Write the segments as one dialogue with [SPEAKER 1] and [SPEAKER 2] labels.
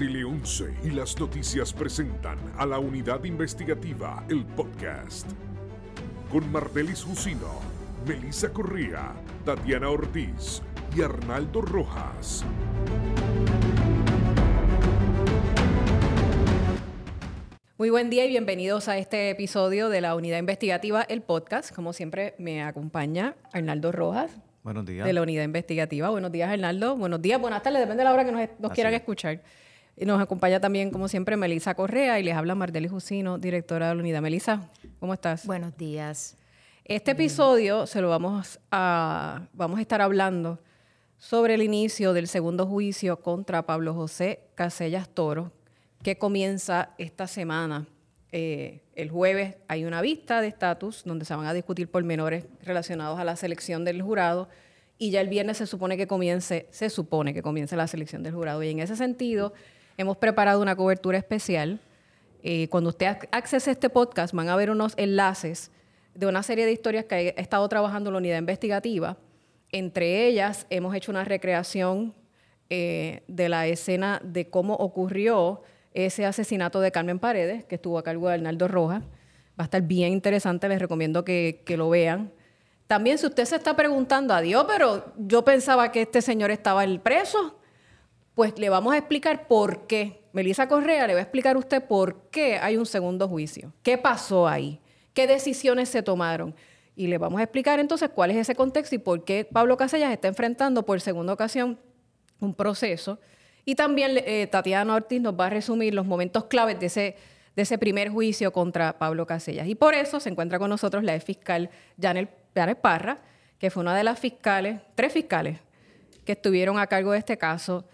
[SPEAKER 1] Tele 11 y las noticias presentan a la unidad investigativa El Podcast. Con Martelis Jusino, Melissa Correa, Tatiana Ortiz y Arnaldo Rojas.
[SPEAKER 2] Muy buen día y bienvenidos a este episodio de la unidad investigativa El Podcast. Como siempre me acompaña Arnaldo Rojas.
[SPEAKER 3] Buenos días.
[SPEAKER 2] De la unidad investigativa. Buenos días, Arnaldo. Buenos días, buenas tardes, depende de la hora que nos, nos quieran escuchar. Y nos acompaña también, como siempre, Melisa Correa y les habla Marteli Jusino, directora de la unidad. Melisa, ¿cómo estás?
[SPEAKER 4] Buenos días.
[SPEAKER 2] Este episodio se lo vamos a, vamos a estar hablando sobre el inicio del segundo juicio contra Pablo José Casellas Toro, que comienza esta semana. Eh, el jueves hay una vista de estatus donde se van a discutir pormenores relacionados a la selección del jurado y ya el viernes se supone que comience, se supone que comience la selección del jurado. Y en ese sentido, hemos preparado una cobertura especial. Eh, cuando usted accese este podcast, van a ver unos enlaces de una serie de historias que ha estado trabajando la unidad investigativa. Entre ellas, hemos hecho una recreación eh, de la escena de cómo ocurrió ese asesinato de Carmen Paredes, que estuvo a cargo de Arnaldo Rojas. Va a estar bien interesante, les recomiendo que, que lo vean. También, si usted se está preguntando, adiós, pero yo pensaba que este señor estaba el preso, pues le vamos a explicar por qué. Melissa Correa le va a explicar a usted por qué hay un segundo juicio. ¿Qué pasó ahí? ¿Qué decisiones se tomaron? Y le vamos a explicar entonces cuál es ese contexto y por qué Pablo Casellas está enfrentando por segunda ocasión un proceso. Y también eh, Tatiana Ortiz nos va a resumir los momentos claves de ese, primer juicio contra Pablo Casellas. Y por eso se encuentra con nosotros la fiscal Janet, Janet Parra, que fue una de las fiscales, tres fiscales, que estuvieron a cargo de este caso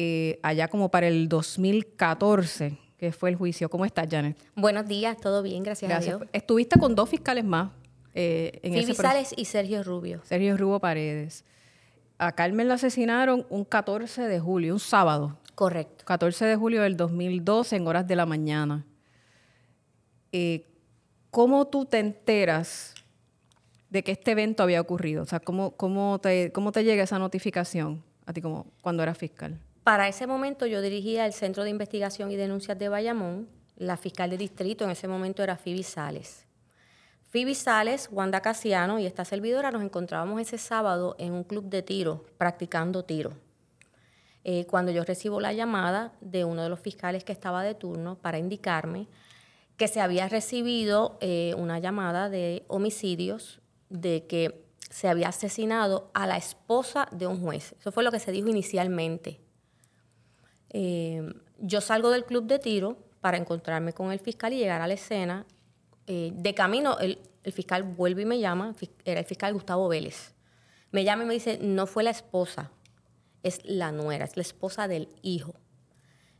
[SPEAKER 2] eh, allá como para el 2014, que fue el juicio. ¿Cómo estás, Janet?
[SPEAKER 4] Buenos días, todo bien, gracias, a Dios.
[SPEAKER 2] Estuviste con dos fiscales más.
[SPEAKER 4] Eh, en Phoebe Sales y Sergio Rubio.
[SPEAKER 2] Sergio Rubio Paredes. A Carmen la asesinaron un 14 de julio, un sábado.
[SPEAKER 4] Correcto.
[SPEAKER 2] 14 de julio del 2012 en horas de la mañana. Eh, ¿Cómo tú te enteras de que este evento había ocurrido? O sea, ¿cómo, cómo, te, cómo te llega esa notificación a ti como cuando eras fiscal?
[SPEAKER 4] Para ese momento yo dirigía el Centro de Investigación y Denuncias de Bayamón. La fiscal de distrito en ese momento era Phoebe Sales. Phoebe Sales, Wanda Casiano y esta servidora nos encontrábamos ese sábado en un club de tiro, practicando tiro. Eh, cuando yo recibo la llamada de uno de los fiscales que estaba de turno para indicarme que se había recibido eh, una llamada de homicidios, de que se había asesinado a la esposa de un juez. Eso fue lo que se dijo inicialmente. Eh, yo salgo del club de tiro para encontrarme con el fiscal y llegar a la escena. Eh, de camino, el, fiscal vuelve y me llama, era el fiscal Gustavo Vélez. Me llama y me dice, no fue la esposa, es la nuera, es la esposa del hijo.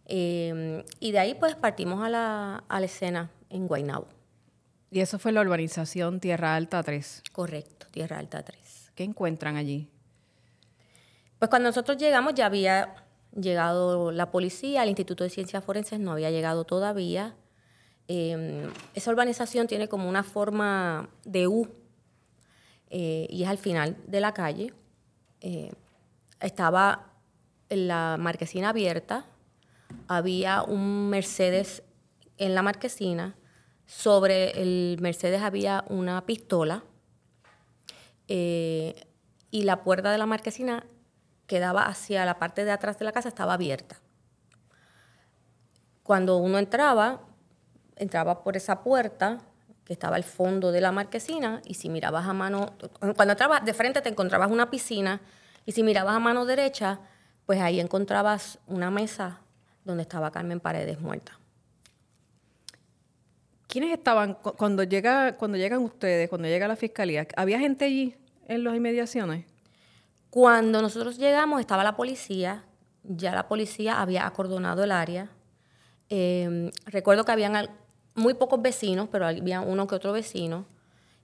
[SPEAKER 4] Eh, y de ahí pues partimos a la, a la escena en Guaynabo.
[SPEAKER 2] Y eso fue la urbanización Tierra Alta 3.
[SPEAKER 4] Correcto, Tierra Alta 3.
[SPEAKER 2] ¿Qué encuentran allí?
[SPEAKER 4] Pues cuando nosotros llegamos ya había llegado la policía, el Instituto de Ciencias Forenses no había llegado todavía. Em, esa urbanización tiene como una forma de U eh, y es al final de la calle. Eh, estaba la marquesina abierta, había un Mercedes en la marquesina, sobre el Mercedes había una pistola eh, y la puerta de la marquesina que daba hacia la parte de atrás de la casa estaba abierta. Cuando uno entraba, entraba por esa puerta que estaba al fondo de la marquesina y si mirabas a mano, cuando entrabas de frente te encontrabas una piscina y si mirabas a mano derecha, pues ahí encontrabas una mesa donde estaba Carmen Paredes muerta.
[SPEAKER 2] ¿Quiénes estaban cuando llega cuando llegan ustedes, cuando llega la fiscalía? ¿Había gente allí en las inmediaciones?
[SPEAKER 4] Cuando nosotros llegamos estaba la policía, ya la policía había acordonado el área. Em, recuerdo que habían muy pocos vecinos, pero había uno que otro vecino,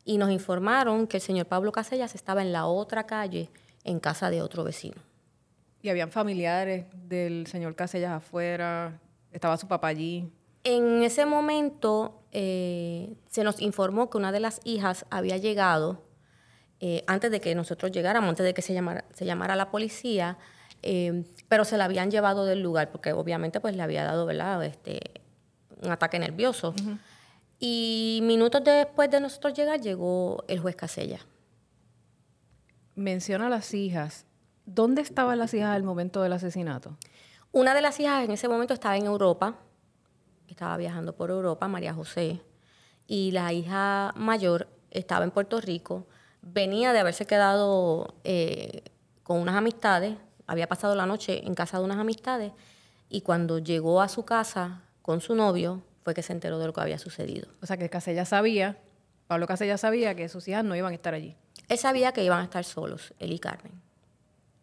[SPEAKER 4] y nos informaron que el señor Pablo Casellas estaba en la otra calle, en casa de otro vecino.
[SPEAKER 2] ¿Y habían familiares del señor Casellas afuera? ¿Estaba su papá allí?
[SPEAKER 4] En ese momento eh, se nos informó que una de las hijas había llegado eh, antes de que nosotros llegáramos, antes de que se llamara, se llamara la policía, Eh, pero se la habían llevado del lugar porque obviamente pues le había dado, ¿verdad? Este, un ataque nervioso. Y minutos después de nosotros llegar llegó el juez Casella.
[SPEAKER 2] Menciona a las hijas. ¿Dónde estaban las hijas al momento del asesinato?
[SPEAKER 4] Una de las hijas en ese momento estaba en Europa, estaba viajando por Europa, María José, y la hija mayor estaba en Puerto Rico, venía de haberse quedado eh, con unas amistades, había pasado la noche en casa de unas amistades, y cuando llegó a su casa con su novio, fue que se enteró de lo que había sucedido.
[SPEAKER 2] O sea, que Casella sabía, Pablo Casella sabía que sus hijas no iban a estar allí.
[SPEAKER 4] Él sabía que iban a estar solos, él y Carmen.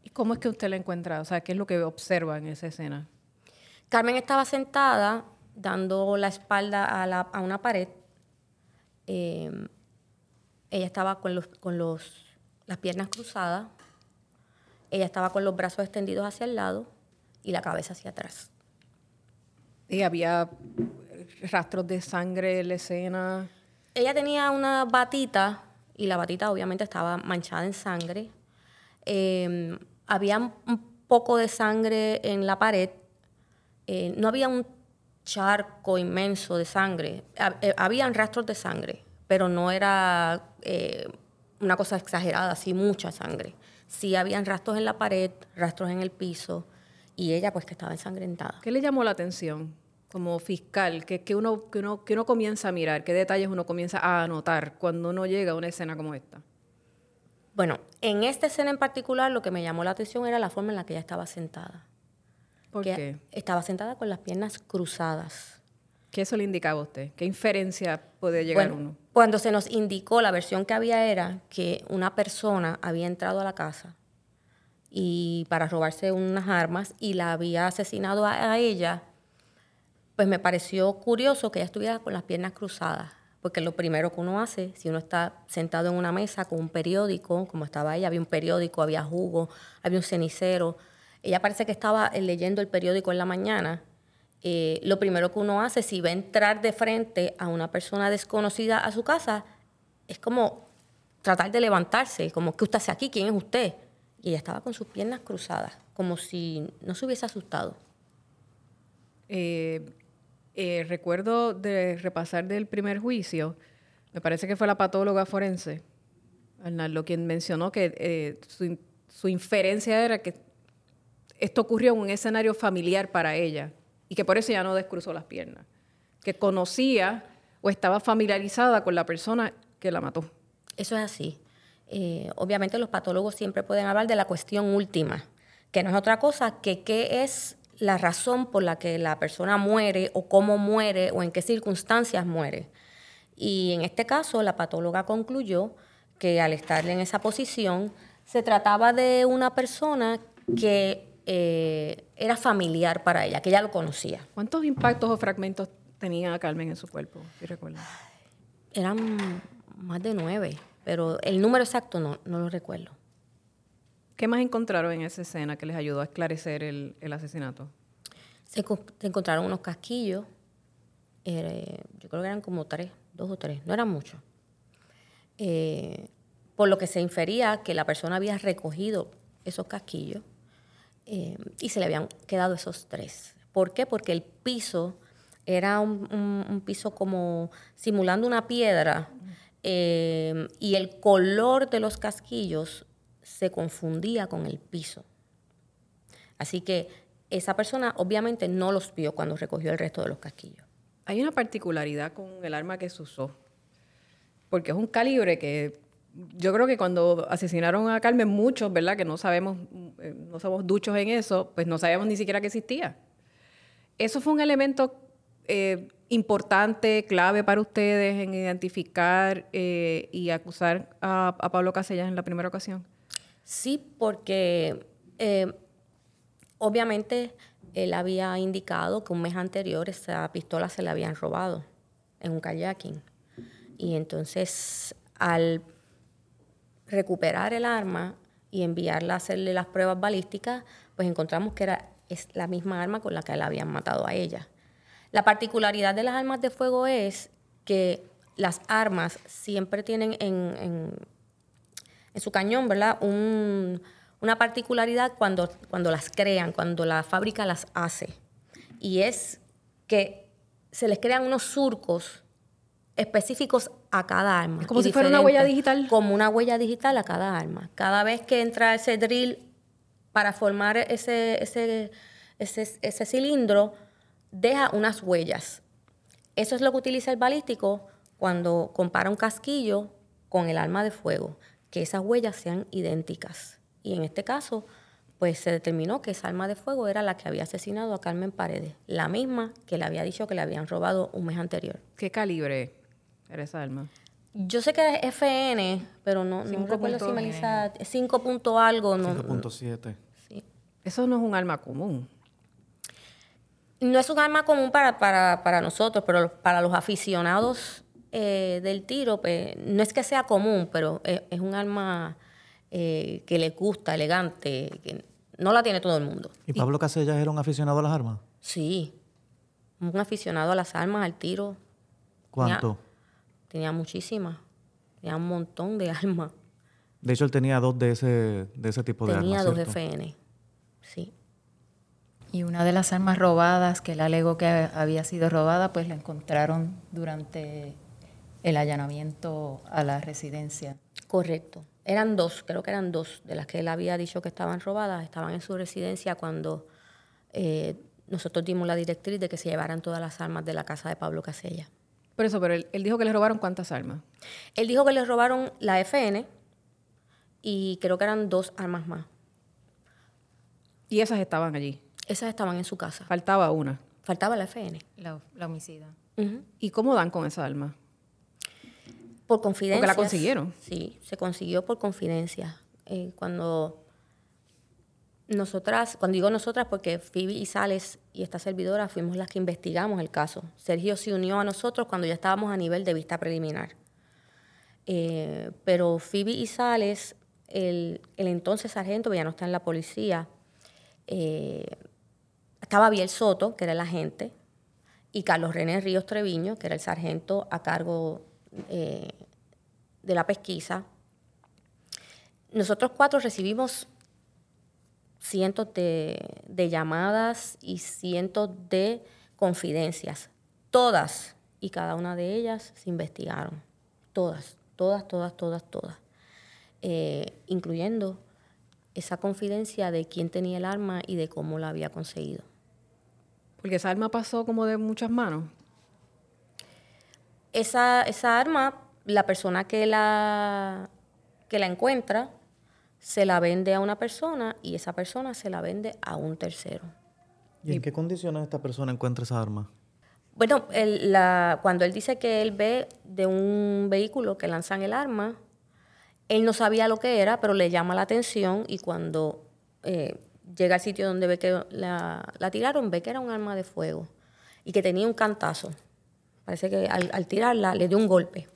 [SPEAKER 2] ¿Y cómo es que usted la encuentra? O sea, ¿qué es lo que observa en esa escena?
[SPEAKER 4] Carmen estaba sentada dando la espalda a, una pared. Em, ella estaba con, los, con los, las piernas cruzadas. Ella estaba con los brazos extendidos hacia el lado y la cabeza hacia atrás.
[SPEAKER 2] ¿Y había rastros de sangre en la escena?
[SPEAKER 4] Ella tenía una batita y la batita obviamente estaba manchada en sangre. Eh, había un poco de sangre en la pared. Eh, no había un charco inmenso de sangre. Eh, habían rastros de sangre, pero no era una cosa exagerada, así mucha sangre. Sí habían rastros en la pared, rastros en el piso y ella pues que estaba ensangrentada.
[SPEAKER 2] ¿Qué le llamó la atención? como fiscal, que, que, uno, que, uno, que uno comienza a mirar, qué detalles uno comienza a anotar cuando uno llega a una escena como esta?
[SPEAKER 4] Bueno, en esta escena en particular lo que me llamó la atención era la forma en la que ella estaba sentada.
[SPEAKER 2] ¿Por qué?
[SPEAKER 4] Estaba sentada con las piernas cruzadas.
[SPEAKER 2] ¿Qué eso le indicaba a usted? ¿Qué inferencia puede llegar uno?
[SPEAKER 4] Cuando se nos indicó, la versión que había era que una persona había entrado a la casa y para robarse unas armas y la había asesinado a ella pues me pareció curioso que ella estuviera con las piernas cruzadas, porque lo primero que uno hace, si uno está sentado en una mesa con un periódico, como estaba ella, había un periódico, había jugo, había un cenicero, ella parece que estaba eh, leyendo el periódico en la mañana, eh, lo primero que uno hace, si va a entrar de frente a una persona desconocida a su casa, es como tratar de levantarse, como que usted hace aquí, ¿quién es usted? Y ella estaba con sus piernas cruzadas, como si no se hubiese asustado.
[SPEAKER 2] Eh, eh, recuerdo de repasar del primer juicio, me parece que fue la patóloga forense, Arnaldo, quien mencionó que eh, su, inferencia era que esto ocurrió en un escenario familiar para ella y que por eso ya no descruzó las piernas, que conocía o estaba familiarizada con la persona que la mató.
[SPEAKER 4] Eso es así. Eh, obviamente los patólogos siempre pueden hablar de la cuestión última, que no es otra cosa que qué es la razón por la que la persona muere o cómo muere o en qué circunstancias muere. Y en este caso, la patóloga concluyó que al estar en esa posición, se trataba de una persona que eh, era familiar para ella, que ella lo conocía.
[SPEAKER 2] ¿Cuántos impactos o fragmentos tenía Carmen en su cuerpo, si recuerdas?
[SPEAKER 4] Eran más de nueve, pero el número exacto no, no lo recuerdo.
[SPEAKER 2] ¿Qué más encontraron en esa escena que les ayudó a esclarecer el, asesinato?
[SPEAKER 4] Se, encontraron unos casquillos, eh, yo creo que eran como tres, dos o tres, no eran muchos. Eh, por lo que se infería que la persona había recogido esos casquillos eh, y se le habían quedado esos tres. ¿Por qué? Porque el piso era un, piso como simulando una piedra y el color de los casquillos se confundía con el piso. Así que esa persona obviamente no los vio cuando recogió el resto de los casquillos.
[SPEAKER 2] Hay una particularidad con el arma que se usó, porque es un calibre que yo creo que cuando asesinaron a Carmen, muchos, ¿verdad? Que no sabemos, eh, no somos duchos en eso, pues no sabíamos ni siquiera que existía. Eso fue un elemento eh, importante, clave para ustedes en identificar eh, y acusar a, a Pablo Casellas en la primera ocasión.
[SPEAKER 4] Sí, porque obviamente él había indicado que un mes anterior esa pistola se la habían robado en un kayaking. Y entonces, al recuperar el arma y enviarla a hacerle las pruebas balísticas, pues encontramos que era es la misma arma con la que le habían matado a ella. La particularidad de las armas de fuego es que las armas siempre tienen en, en su cañón, ¿verdad? Un, una particularidad cuando, cuando las crean, cuando la fábrica las hace. Y es que se les crean unos surcos específicos a cada arma.
[SPEAKER 2] como si fuera una huella digital.
[SPEAKER 4] Como una huella digital a cada arma. Cada vez que entra ese drill para formar ese, ese, ese, ese cilindro, deja unas huellas. Eso es lo que utiliza el balístico cuando compara un casquillo con el arma de fuego, que esas huellas sean idénticas. Y en este caso, pues se determinó que esa arma de fuego era la que había asesinado a Carmen Paredes, la misma que le había dicho que le habían robado un mes anterior.
[SPEAKER 2] ¿Qué calibre era esa arma?
[SPEAKER 4] Yo sé que es FN, pero no, no recuerdo si
[SPEAKER 2] punto-
[SPEAKER 4] Melissa... 5 punto algo. No,
[SPEAKER 3] 5.7.
[SPEAKER 4] sí.
[SPEAKER 2] Eso no es un arma común.
[SPEAKER 4] No es un arma común para, para, para nosotros, pero para los aficionados eh, del tiro, pues, no es que sea común, pero es, es un arma eh, que le gusta, elegante, que no la tiene todo el mundo.
[SPEAKER 3] ¿Y Pablo Casellas era un aficionado a las armas?
[SPEAKER 4] Sí, un aficionado a las armas, al tiro,
[SPEAKER 3] ¿Cuánto?
[SPEAKER 4] Tenía muchísimas, tenía un montón de armas.
[SPEAKER 3] De hecho, él tenía dos de ese, de ese tipo de
[SPEAKER 4] Tenía
[SPEAKER 3] armas.
[SPEAKER 4] dos
[SPEAKER 3] ¿cierto?
[SPEAKER 4] FN, sí.
[SPEAKER 5] Y una de las armas robadas, que él alegó que había sido robada, pues la encontraron durante el allanamiento a la residencia.
[SPEAKER 4] Correcto. Eran dos, creo que eran dos de las que él había dicho que estaban robadas, estaban en su residencia cuando eh, nosotros dimos la directriz de que se llevaran todas las armas de la casa de Pablo Casella.
[SPEAKER 2] Por eso, pero él, él dijo que le robaron cuántas armas.
[SPEAKER 4] Él dijo que le robaron la FN y creo que eran dos armas más.
[SPEAKER 2] Y esas estaban allí.
[SPEAKER 4] Esas estaban en su casa.
[SPEAKER 2] Faltaba una.
[SPEAKER 4] Faltaba la FN.
[SPEAKER 5] La, la homicida.
[SPEAKER 2] ¿Y cómo dan con esa arma?
[SPEAKER 4] Por confidencia.
[SPEAKER 2] la consiguieron.
[SPEAKER 4] Sí, se consiguió por confidencia. Eh, cuando nosotras, cuando digo nosotras, porque Phoebe y Sales y esta servidora fuimos las que investigamos el caso. Sergio se unió a nosotros cuando ya estábamos a nivel de vista preliminar. Eh, pero Phoebe y Sales, el, el entonces sargento, que ya no está en la policía, eh, estaba Biel Soto, que era el agente, y Carlos René Ríos Treviño, que era el sargento a cargo eh, de la pesquisa. Nosotros cuatro recibimos cientos de, de llamadas y cientos de confidencias. Todas y cada una de ellas se investigaron. Todas, todas, todas, todas, todas. Eh, incluyendo esa confidencia de quién tenía el arma y de cómo la había conseguido.
[SPEAKER 2] Porque esa arma pasó como de muchas manos.
[SPEAKER 4] Esa, esa arma, la persona que la, que la encuentra, se la vende a una persona y esa persona se la vende a un tercero.
[SPEAKER 3] ¿Y en qué condiciones esta persona encuentra esa arma?
[SPEAKER 4] Bueno, él- la- cuando él dice que él ve de un vehículo que lanzan el arma, él no sabía lo que era, pero le llama la atención y cuando eh, llega al sitio donde ve que la, la tiraron, ve que era un arma de fuego y que tenía un cantazo. Parece que al, al tirarla le dio un golpe.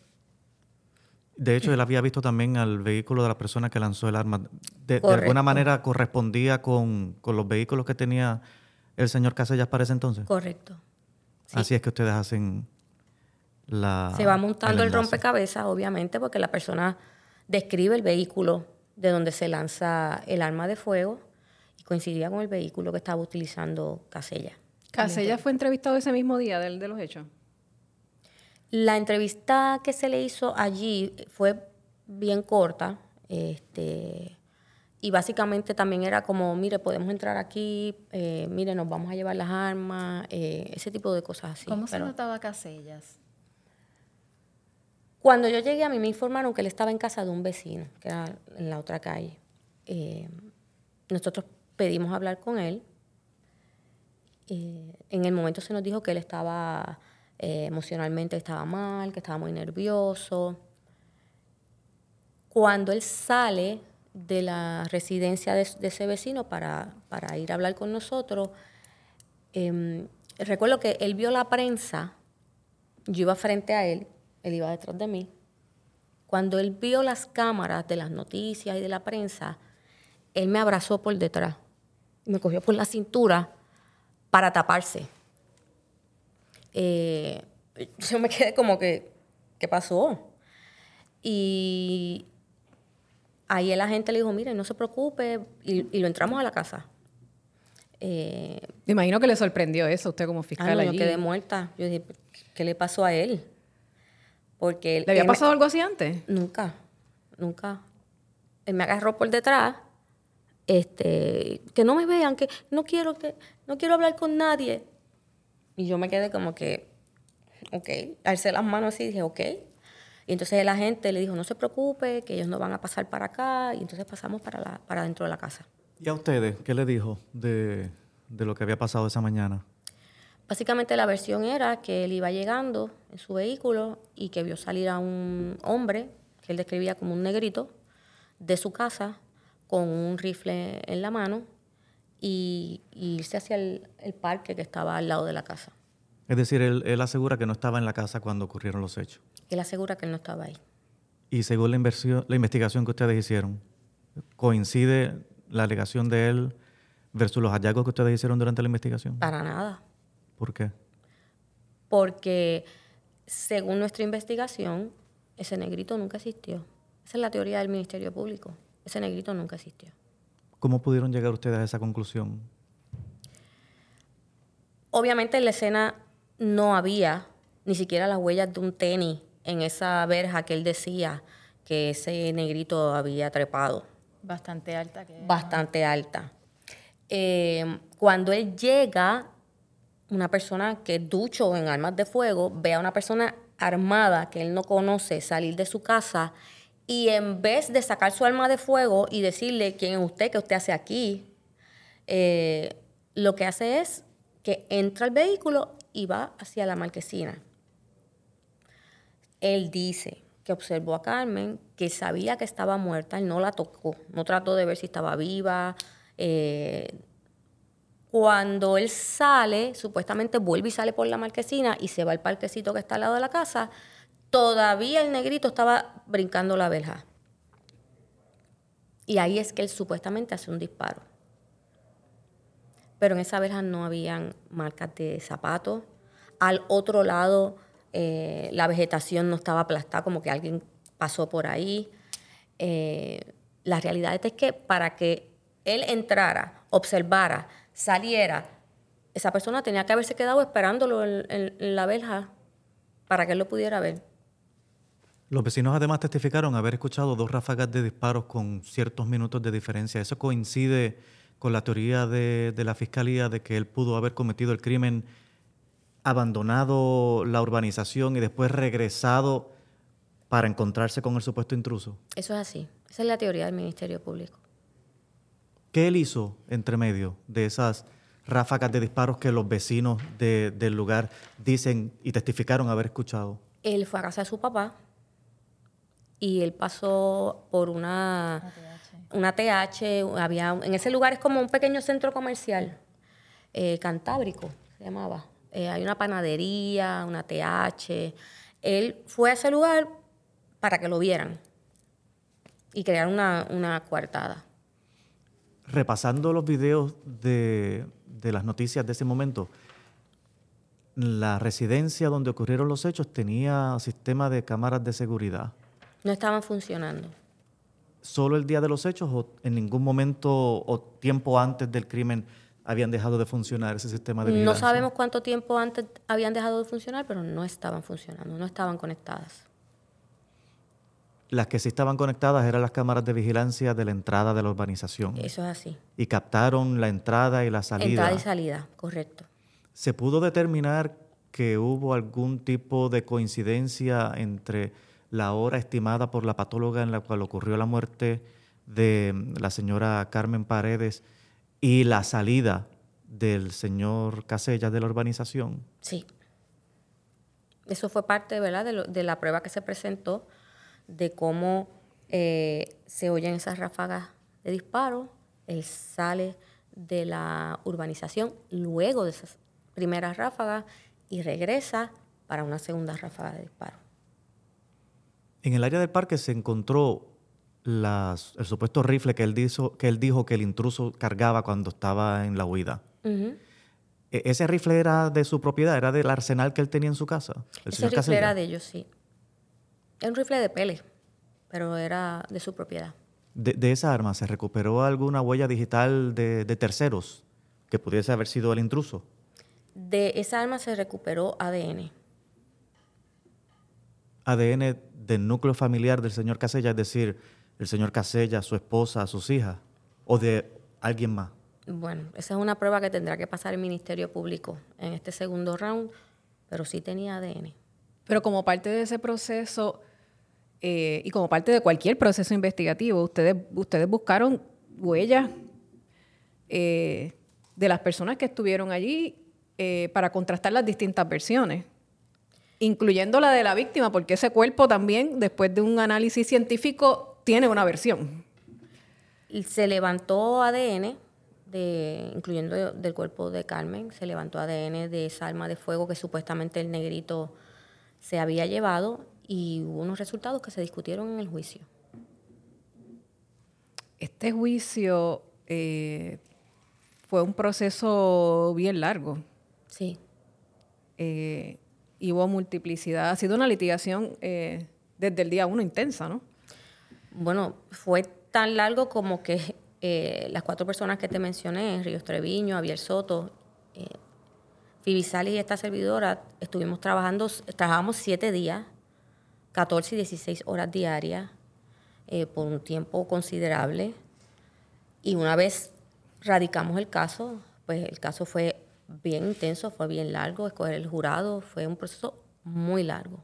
[SPEAKER 3] De hecho, él había visto también al vehículo de la persona que lanzó el arma. De, alguna manera correspondía con, con los vehículos que tenía el señor Casellas para ese entonces.
[SPEAKER 4] Correcto. Sí.
[SPEAKER 3] Así es que ustedes hacen la.
[SPEAKER 4] Se va montando el,
[SPEAKER 3] enlace.
[SPEAKER 4] rompecabezas, obviamente, porque la persona describe el vehículo de donde se lanza el arma de fuego y coincidía con el vehículo que estaba utilizando Casella.
[SPEAKER 2] Casella fue entrevistado ese mismo día del- de los hechos.
[SPEAKER 4] La entrevista que se le hizo allí fue bien corta, este, y básicamente también era como, mire, podemos entrar aquí, eh, mire, nos vamos a llevar las armas, eh, ese tipo de cosas así.
[SPEAKER 5] ¿Cómo se notaba Casellas?
[SPEAKER 4] Cuando yo llegué a mí me informaron que él estaba en casa de un vecino, que era en la otra calle. Eh, nosotros pedimos hablar con él. En el momento se nos dijo que él estaba eh, emocionalmente estaba mal, que estaba muy nervioso. Cuando él sale de la residencia de, ese vecino para, para ir a hablar con nosotros, em, recuerdo que él vio la prensa, yo iba frente a él, él iba detrás de mí. Cuando él vio las cámaras de las noticias y de la prensa, él me abrazó por detrás, me cogió por la cintura para taparse. Eh, yo me quedé como que, ¿qué pasó? Y ahí el agente le dijo, mire, no se preocupe, y, y lo entramos a la casa.
[SPEAKER 2] Eh, Me imagino que le sorprendió eso, usted como fiscal.
[SPEAKER 4] Ah,
[SPEAKER 2] no,
[SPEAKER 4] yo quedé muerta. Yo dije, ¿qué le pasó a él? Porque
[SPEAKER 2] ¿Le había pasado algo así antes?
[SPEAKER 4] Nunca, nunca. Él me agarró por detrás, este, que no me vean, que no quiero que, no quiero hablar con nadie. Y yo me quedé como que, ok, alcé las manos así y dije, ok. Y entonces el agente le dijo, no se preocupe, que ellos no van a pasar para acá. Y entonces pasamos para, la, para dentro de la casa.
[SPEAKER 3] ¿Y a ustedes qué le dijo de, de lo que había pasado esa mañana?
[SPEAKER 4] Básicamente la versión era que él iba llegando en su vehículo y que vio salir a un hombre, que él describía como un negrito, de su casa con un rifle en la mano y, irse hacia el, parque que estaba al lado de la casa.
[SPEAKER 3] Es decir, él, él, asegura que no estaba en la casa cuando ocurrieron los hechos.
[SPEAKER 4] Él asegura que él no estaba ahí.
[SPEAKER 3] Y según la, la investigación que ustedes hicieron, ¿coincide la alegación de él versus los hallazgos que ustedes hicieron durante la investigación?
[SPEAKER 4] Para nada.
[SPEAKER 3] ¿Por qué?
[SPEAKER 4] Porque según nuestra investigación, ese negrito nunca existió. Esa es la teoría del Ministerio Público. Ese negrito nunca existió.
[SPEAKER 3] ¿Cómo pudieron llegar ustedes a esa conclusión?
[SPEAKER 4] Obviamente en la escena no había ni siquiera las huellas de un tenis en esa verja que él decía que ese negrito había trepado.
[SPEAKER 5] Bastante alta.
[SPEAKER 4] Bastante alta. Eh, cuando él llega, una persona que es ducho en armas de fuego ve a una persona armada que él no conoce salir de su casa y en vez de sacar su arma de fuego y decirle quién es usted, qué usted hace aquí, eh, lo que hace es que entra al vehículo y va hacia la marquesina. Él dice que observó a Carmen, que sabía que estaba muerta, él no la tocó, no trató de ver si estaba viva. Eh, cuando él sale, supuestamente vuelve y sale por la marquesina y se va al parquecito que está al lado de la casa, todavía el negrito estaba brincando la verja. Y ahí es que él supuestamente hace un disparo. Pero en esa verja no habían marcas de zapatos. Al otro lado, eh, la vegetación no estaba aplastada, como que alguien pasó por ahí. Eh, la realidad es que para que él entrara, observara, saliera, esa persona tenía que haberse quedado esperándolo en, la verja para que él lo pudiera ver.
[SPEAKER 3] Los vecinos además testificaron haber escuchado dos ráfagas de disparos con ciertos minutos de diferencia. ¿Eso coincide con la teoría de, de, la fiscalía de que él pudo haber cometido el crimen, abandonado la urbanización y después regresado para encontrarse con el supuesto intruso?
[SPEAKER 4] Eso es así. Esa es la teoría del Ministerio Público.
[SPEAKER 3] ¿Qué él hizo entre medio de esas ráfagas de disparos que los vecinos del lugar dicen y testificaron haber escuchado?
[SPEAKER 4] Él fue a casa de su papá y él pasó por una, una TH. había, en ese lugar es como un pequeño centro comercial, eh, Cantábrico se llamaba. Eh, hay una panadería, una TH. Él fue a ese lugar para que lo vieran y crear una, una coartada
[SPEAKER 3] repasando los videos de, las noticias de ese momento, la residencia donde ocurrieron los hechos tenía sistema de cámaras de seguridad.
[SPEAKER 4] No estaban funcionando.
[SPEAKER 3] ¿Solo el día de los hechos o en ningún momento o tiempo antes del crimen habían dejado de funcionar ese sistema de vigilancia?
[SPEAKER 4] No sabemos cuánto tiempo antes habían dejado de funcionar, pero no estaban funcionando, no estaban conectadas.
[SPEAKER 3] Las que sí estaban conectadas eran las cámaras de vigilancia de la entrada de la urbanización.
[SPEAKER 4] Eso es así.
[SPEAKER 3] Y captaron la entrada y la salida.
[SPEAKER 4] Entrada y salida, correcto.
[SPEAKER 3] ¿Se pudo determinar que hubo algún tipo de coincidencia entre la hora estimada por la patóloga en la cual ocurrió la muerte de la señora Carmen Paredes y la salida del señor Casellas de la urbanización?
[SPEAKER 4] Sí. Eso fue parte ¿verdad? De, de la prueba que se presentó de cómo eh, se oyen esas ráfagas de disparo. Él sale de la urbanización luego de esas primeras ráfagas y regresa para una segunda ráfaga de disparo.
[SPEAKER 3] En el área del parque se encontró las, el supuesto rifle que él, dijo, que él dijo que el intruso cargaba cuando estaba en la huida. E, ¿Ese rifle era de su propiedad? ¿Era del arsenal que él tenía en su casa?
[SPEAKER 4] Ese rifle era de ellos, sí. Era un rifle de pele, pero era de su propiedad.
[SPEAKER 3] De, de esa arma, ¿se recuperó alguna huella digital de, de terceros que pudiese haber sido el intruso?
[SPEAKER 4] De esa arma se recuperó ADN.
[SPEAKER 3] ADN del núcleo familiar del señor Casella, es decir, el señor Casella, su esposa, sus hijas, o de alguien más.
[SPEAKER 4] Bueno, esa es una prueba que tendrá que pasar el Ministerio Público en este segundo round, pero sí tenía ADN.
[SPEAKER 2] Pero como parte de ese proceso eh, y como parte de cualquier proceso investigativo, ustedes, ustedes buscaron huellas eh, de las personas que estuvieron allí eh, para contrastar las distintas versiones, incluyendo la de la víctima, porque ese cuerpo también, después de un análisis científico, tiene una versión.
[SPEAKER 4] Se levantó ADN, de, incluyendo del cuerpo de Carmen, se levantó ADN de esa arma de fuego que supuestamente el negrito se había llevado y hubo unos resultados que se discutieron en el juicio.
[SPEAKER 2] Este juicio eh, fue un proceso bien largo.
[SPEAKER 4] Sí.
[SPEAKER 2] Eh, y hubo multiplicidad. Ha sido una litigación eh, desde el día uno intensa, ¿no?
[SPEAKER 4] Bueno, fue tan largo como que eh, las cuatro personas que te mencioné, Ríos Treviño, Javier Soto, eh, y esta servidora, estuvimos trabajando, trabajamos siete días, 14 y 16 horas diarias, eh, por un tiempo considerable. Y una vez radicamos el caso, pues el caso fue bien intenso, fue bien largo, escoger el jurado, fue un proceso muy largo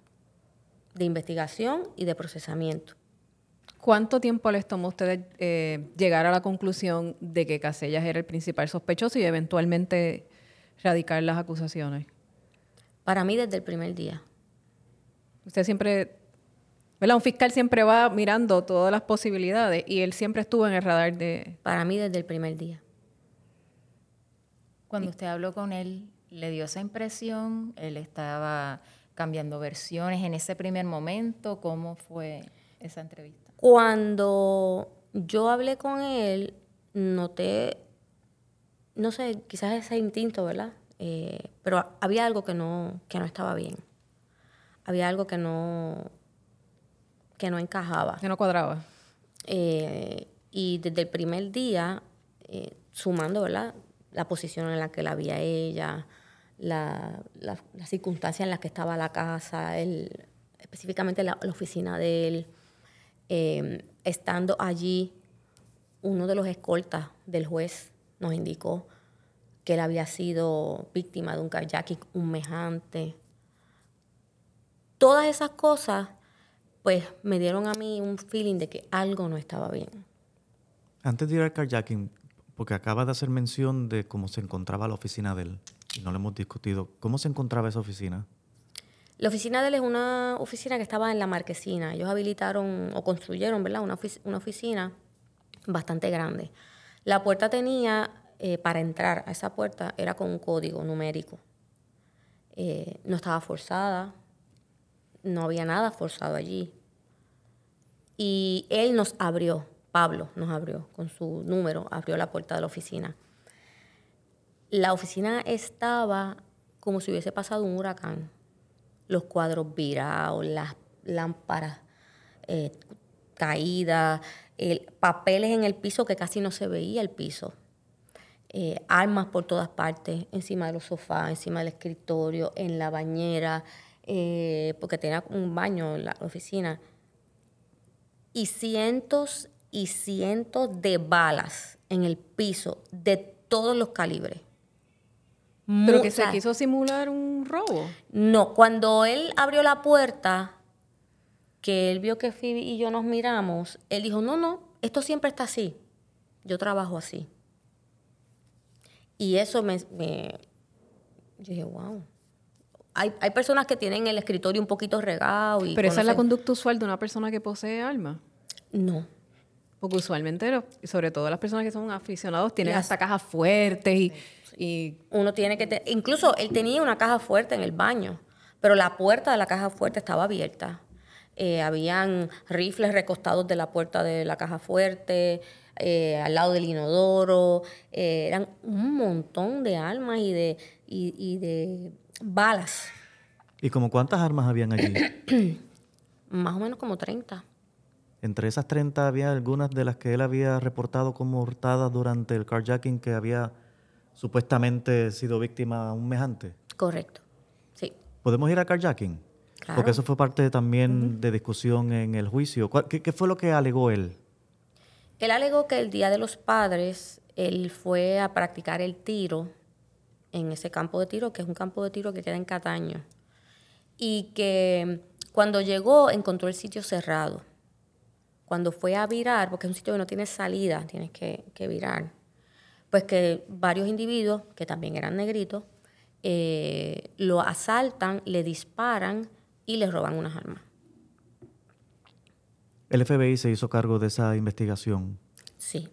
[SPEAKER 4] de investigación y de procesamiento.
[SPEAKER 2] ¿Cuánto tiempo les tomó a ustedes eh, llegar a la conclusión de que Casellas era el principal sospechoso y eventualmente radicar las acusaciones?
[SPEAKER 4] Para mí desde el primer día.
[SPEAKER 2] Usted siempre, ¿verdad? Un fiscal siempre va mirando todas las posibilidades y él siempre estuvo en el radar de...
[SPEAKER 4] Para mí desde el primer día.
[SPEAKER 5] Cuando usted habló con él, ¿le dio esa impresión? ¿Él estaba cambiando versiones en ese primer momento? ¿Cómo fue esa entrevista?
[SPEAKER 4] Cuando yo hablé con él, noté, no sé, quizás ese instinto, ¿verdad? Eh, pero había algo que no, que no estaba bien. Había algo que no, que no encajaba.
[SPEAKER 2] Que no cuadraba.
[SPEAKER 4] Eh, y desde el primer día, eh, sumando, ¿verdad? La posición en la que la había ella, la, la, circunstancia en la que estaba la casa, el, específicamente la, oficina de él, Em, estando allí, uno de los escoltas del juez nos indicó que él había sido víctima de un carjacking humejante. Todas esas cosas, pues, me dieron a mí un feeling de que algo no estaba bien.
[SPEAKER 3] Antes de ir al carjacking, porque acaba de hacer mención de cómo se encontraba la oficina de él, y no lo hemos discutido, ¿cómo se encontraba esa oficina?
[SPEAKER 4] La oficina de él es una oficina que estaba en la marquesina. Ellos habilitaron o construyeron, ¿verdad? Una, oficina bastante grande. La puerta tenía, eh, para entrar a esa puerta, era con un código numérico. Eh, no estaba forzada, no había nada forzado allí. Y él nos abrió, Pablo nos abrió con su número, abrió la puerta de la oficina. La oficina estaba como si hubiese pasado un huracán los cuadros virados, las lámparas eh, caídas, papeles en el piso que casi no se veía el piso. Eh, armas por todas partes, encima de los sofás, encima del escritorio, en la bañera, eh, porque tenía un baño en la oficina. Y cientos y cientos de balas en el piso de todos los calibres.
[SPEAKER 2] ¿Pero que se quiso simular un robo?
[SPEAKER 4] No, cuando él abrió la puerta, que él vio que Phoebe y yo nos miramos, él dijo, no, no, esto siempre está así. Yo trabajo así. Y eso me... yo dije, wow. Hay, hay, personas que tienen el escritorio un poquito regado. Y
[SPEAKER 2] ¿Pero esa es la conducta usual de una persona que posee alma?
[SPEAKER 4] No.
[SPEAKER 2] Porque usualmente, sobre todo las personas que son aficionados, tienen hasta cajas fuertes y... Y
[SPEAKER 4] uno tiene que... Incluso él tenía una caja fuerte en el baño, pero la puerta de la caja fuerte estaba abierta. Eh, habían rifles recostados de la puerta de la caja fuerte, eh, al lado del inodoro. Eh, eran un montón de armas y de, y, de balas.
[SPEAKER 3] ¿Y como cuántas armas habían allí?
[SPEAKER 4] Más o menos como 30.
[SPEAKER 3] Entre esas 30 había algunas de las que él había reportado como hurtadas durante el carjacking que había supuestamente sido víctima a un mejante.
[SPEAKER 4] Correcto. Sí.
[SPEAKER 3] ¿Podemos ir al carjacking?
[SPEAKER 4] Claro.
[SPEAKER 3] Porque eso fue parte también de discusión en el juicio. ¿Cuál- ¿Qué, qué fue lo que alegó él?
[SPEAKER 4] Él alegó que el Día de los Padres él fue a practicar el tiro en ese campo de tiro, que es un campo de tiro que queda en Cataño. Y que cuando llegó encontró el sitio cerrado. Cuando fue a virar, porque es un sitio que no tiene salida, tienes que, que virar, pues que varios individuos, que también eran negritos, eh, lo asaltan, le disparan y le roban unas armas.
[SPEAKER 3] El FBI se hizo cargo de esa investigación.
[SPEAKER 4] Sí.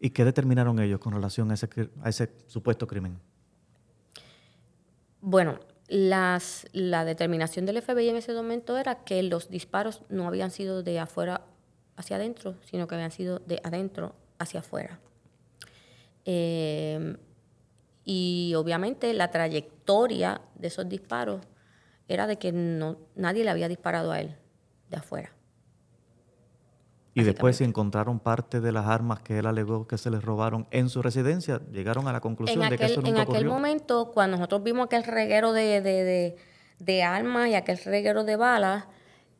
[SPEAKER 3] ¿Y qué determinaron ellos con relación a ese, cri- a ese supuesto crimen?
[SPEAKER 4] Bueno, las, la determinación del FBI en ese momento era que los disparos no habían sido de afuera hacia adentro, sino que habían sido de adentro hacia afuera. Eh, y obviamente la trayectoria de esos disparos era de que no, nadie le había disparado a él de afuera.
[SPEAKER 3] Y después, si encontraron parte de las armas que él alegó que se les robaron en su residencia, llegaron a la conclusión
[SPEAKER 4] En
[SPEAKER 3] de que
[SPEAKER 4] aquel,
[SPEAKER 3] eso
[SPEAKER 4] en
[SPEAKER 3] nunca
[SPEAKER 4] aquel
[SPEAKER 3] ocurrió.
[SPEAKER 4] momento, cuando nosotros vimos aquel reguero de, de- de- de armas y aquel reguero de balas,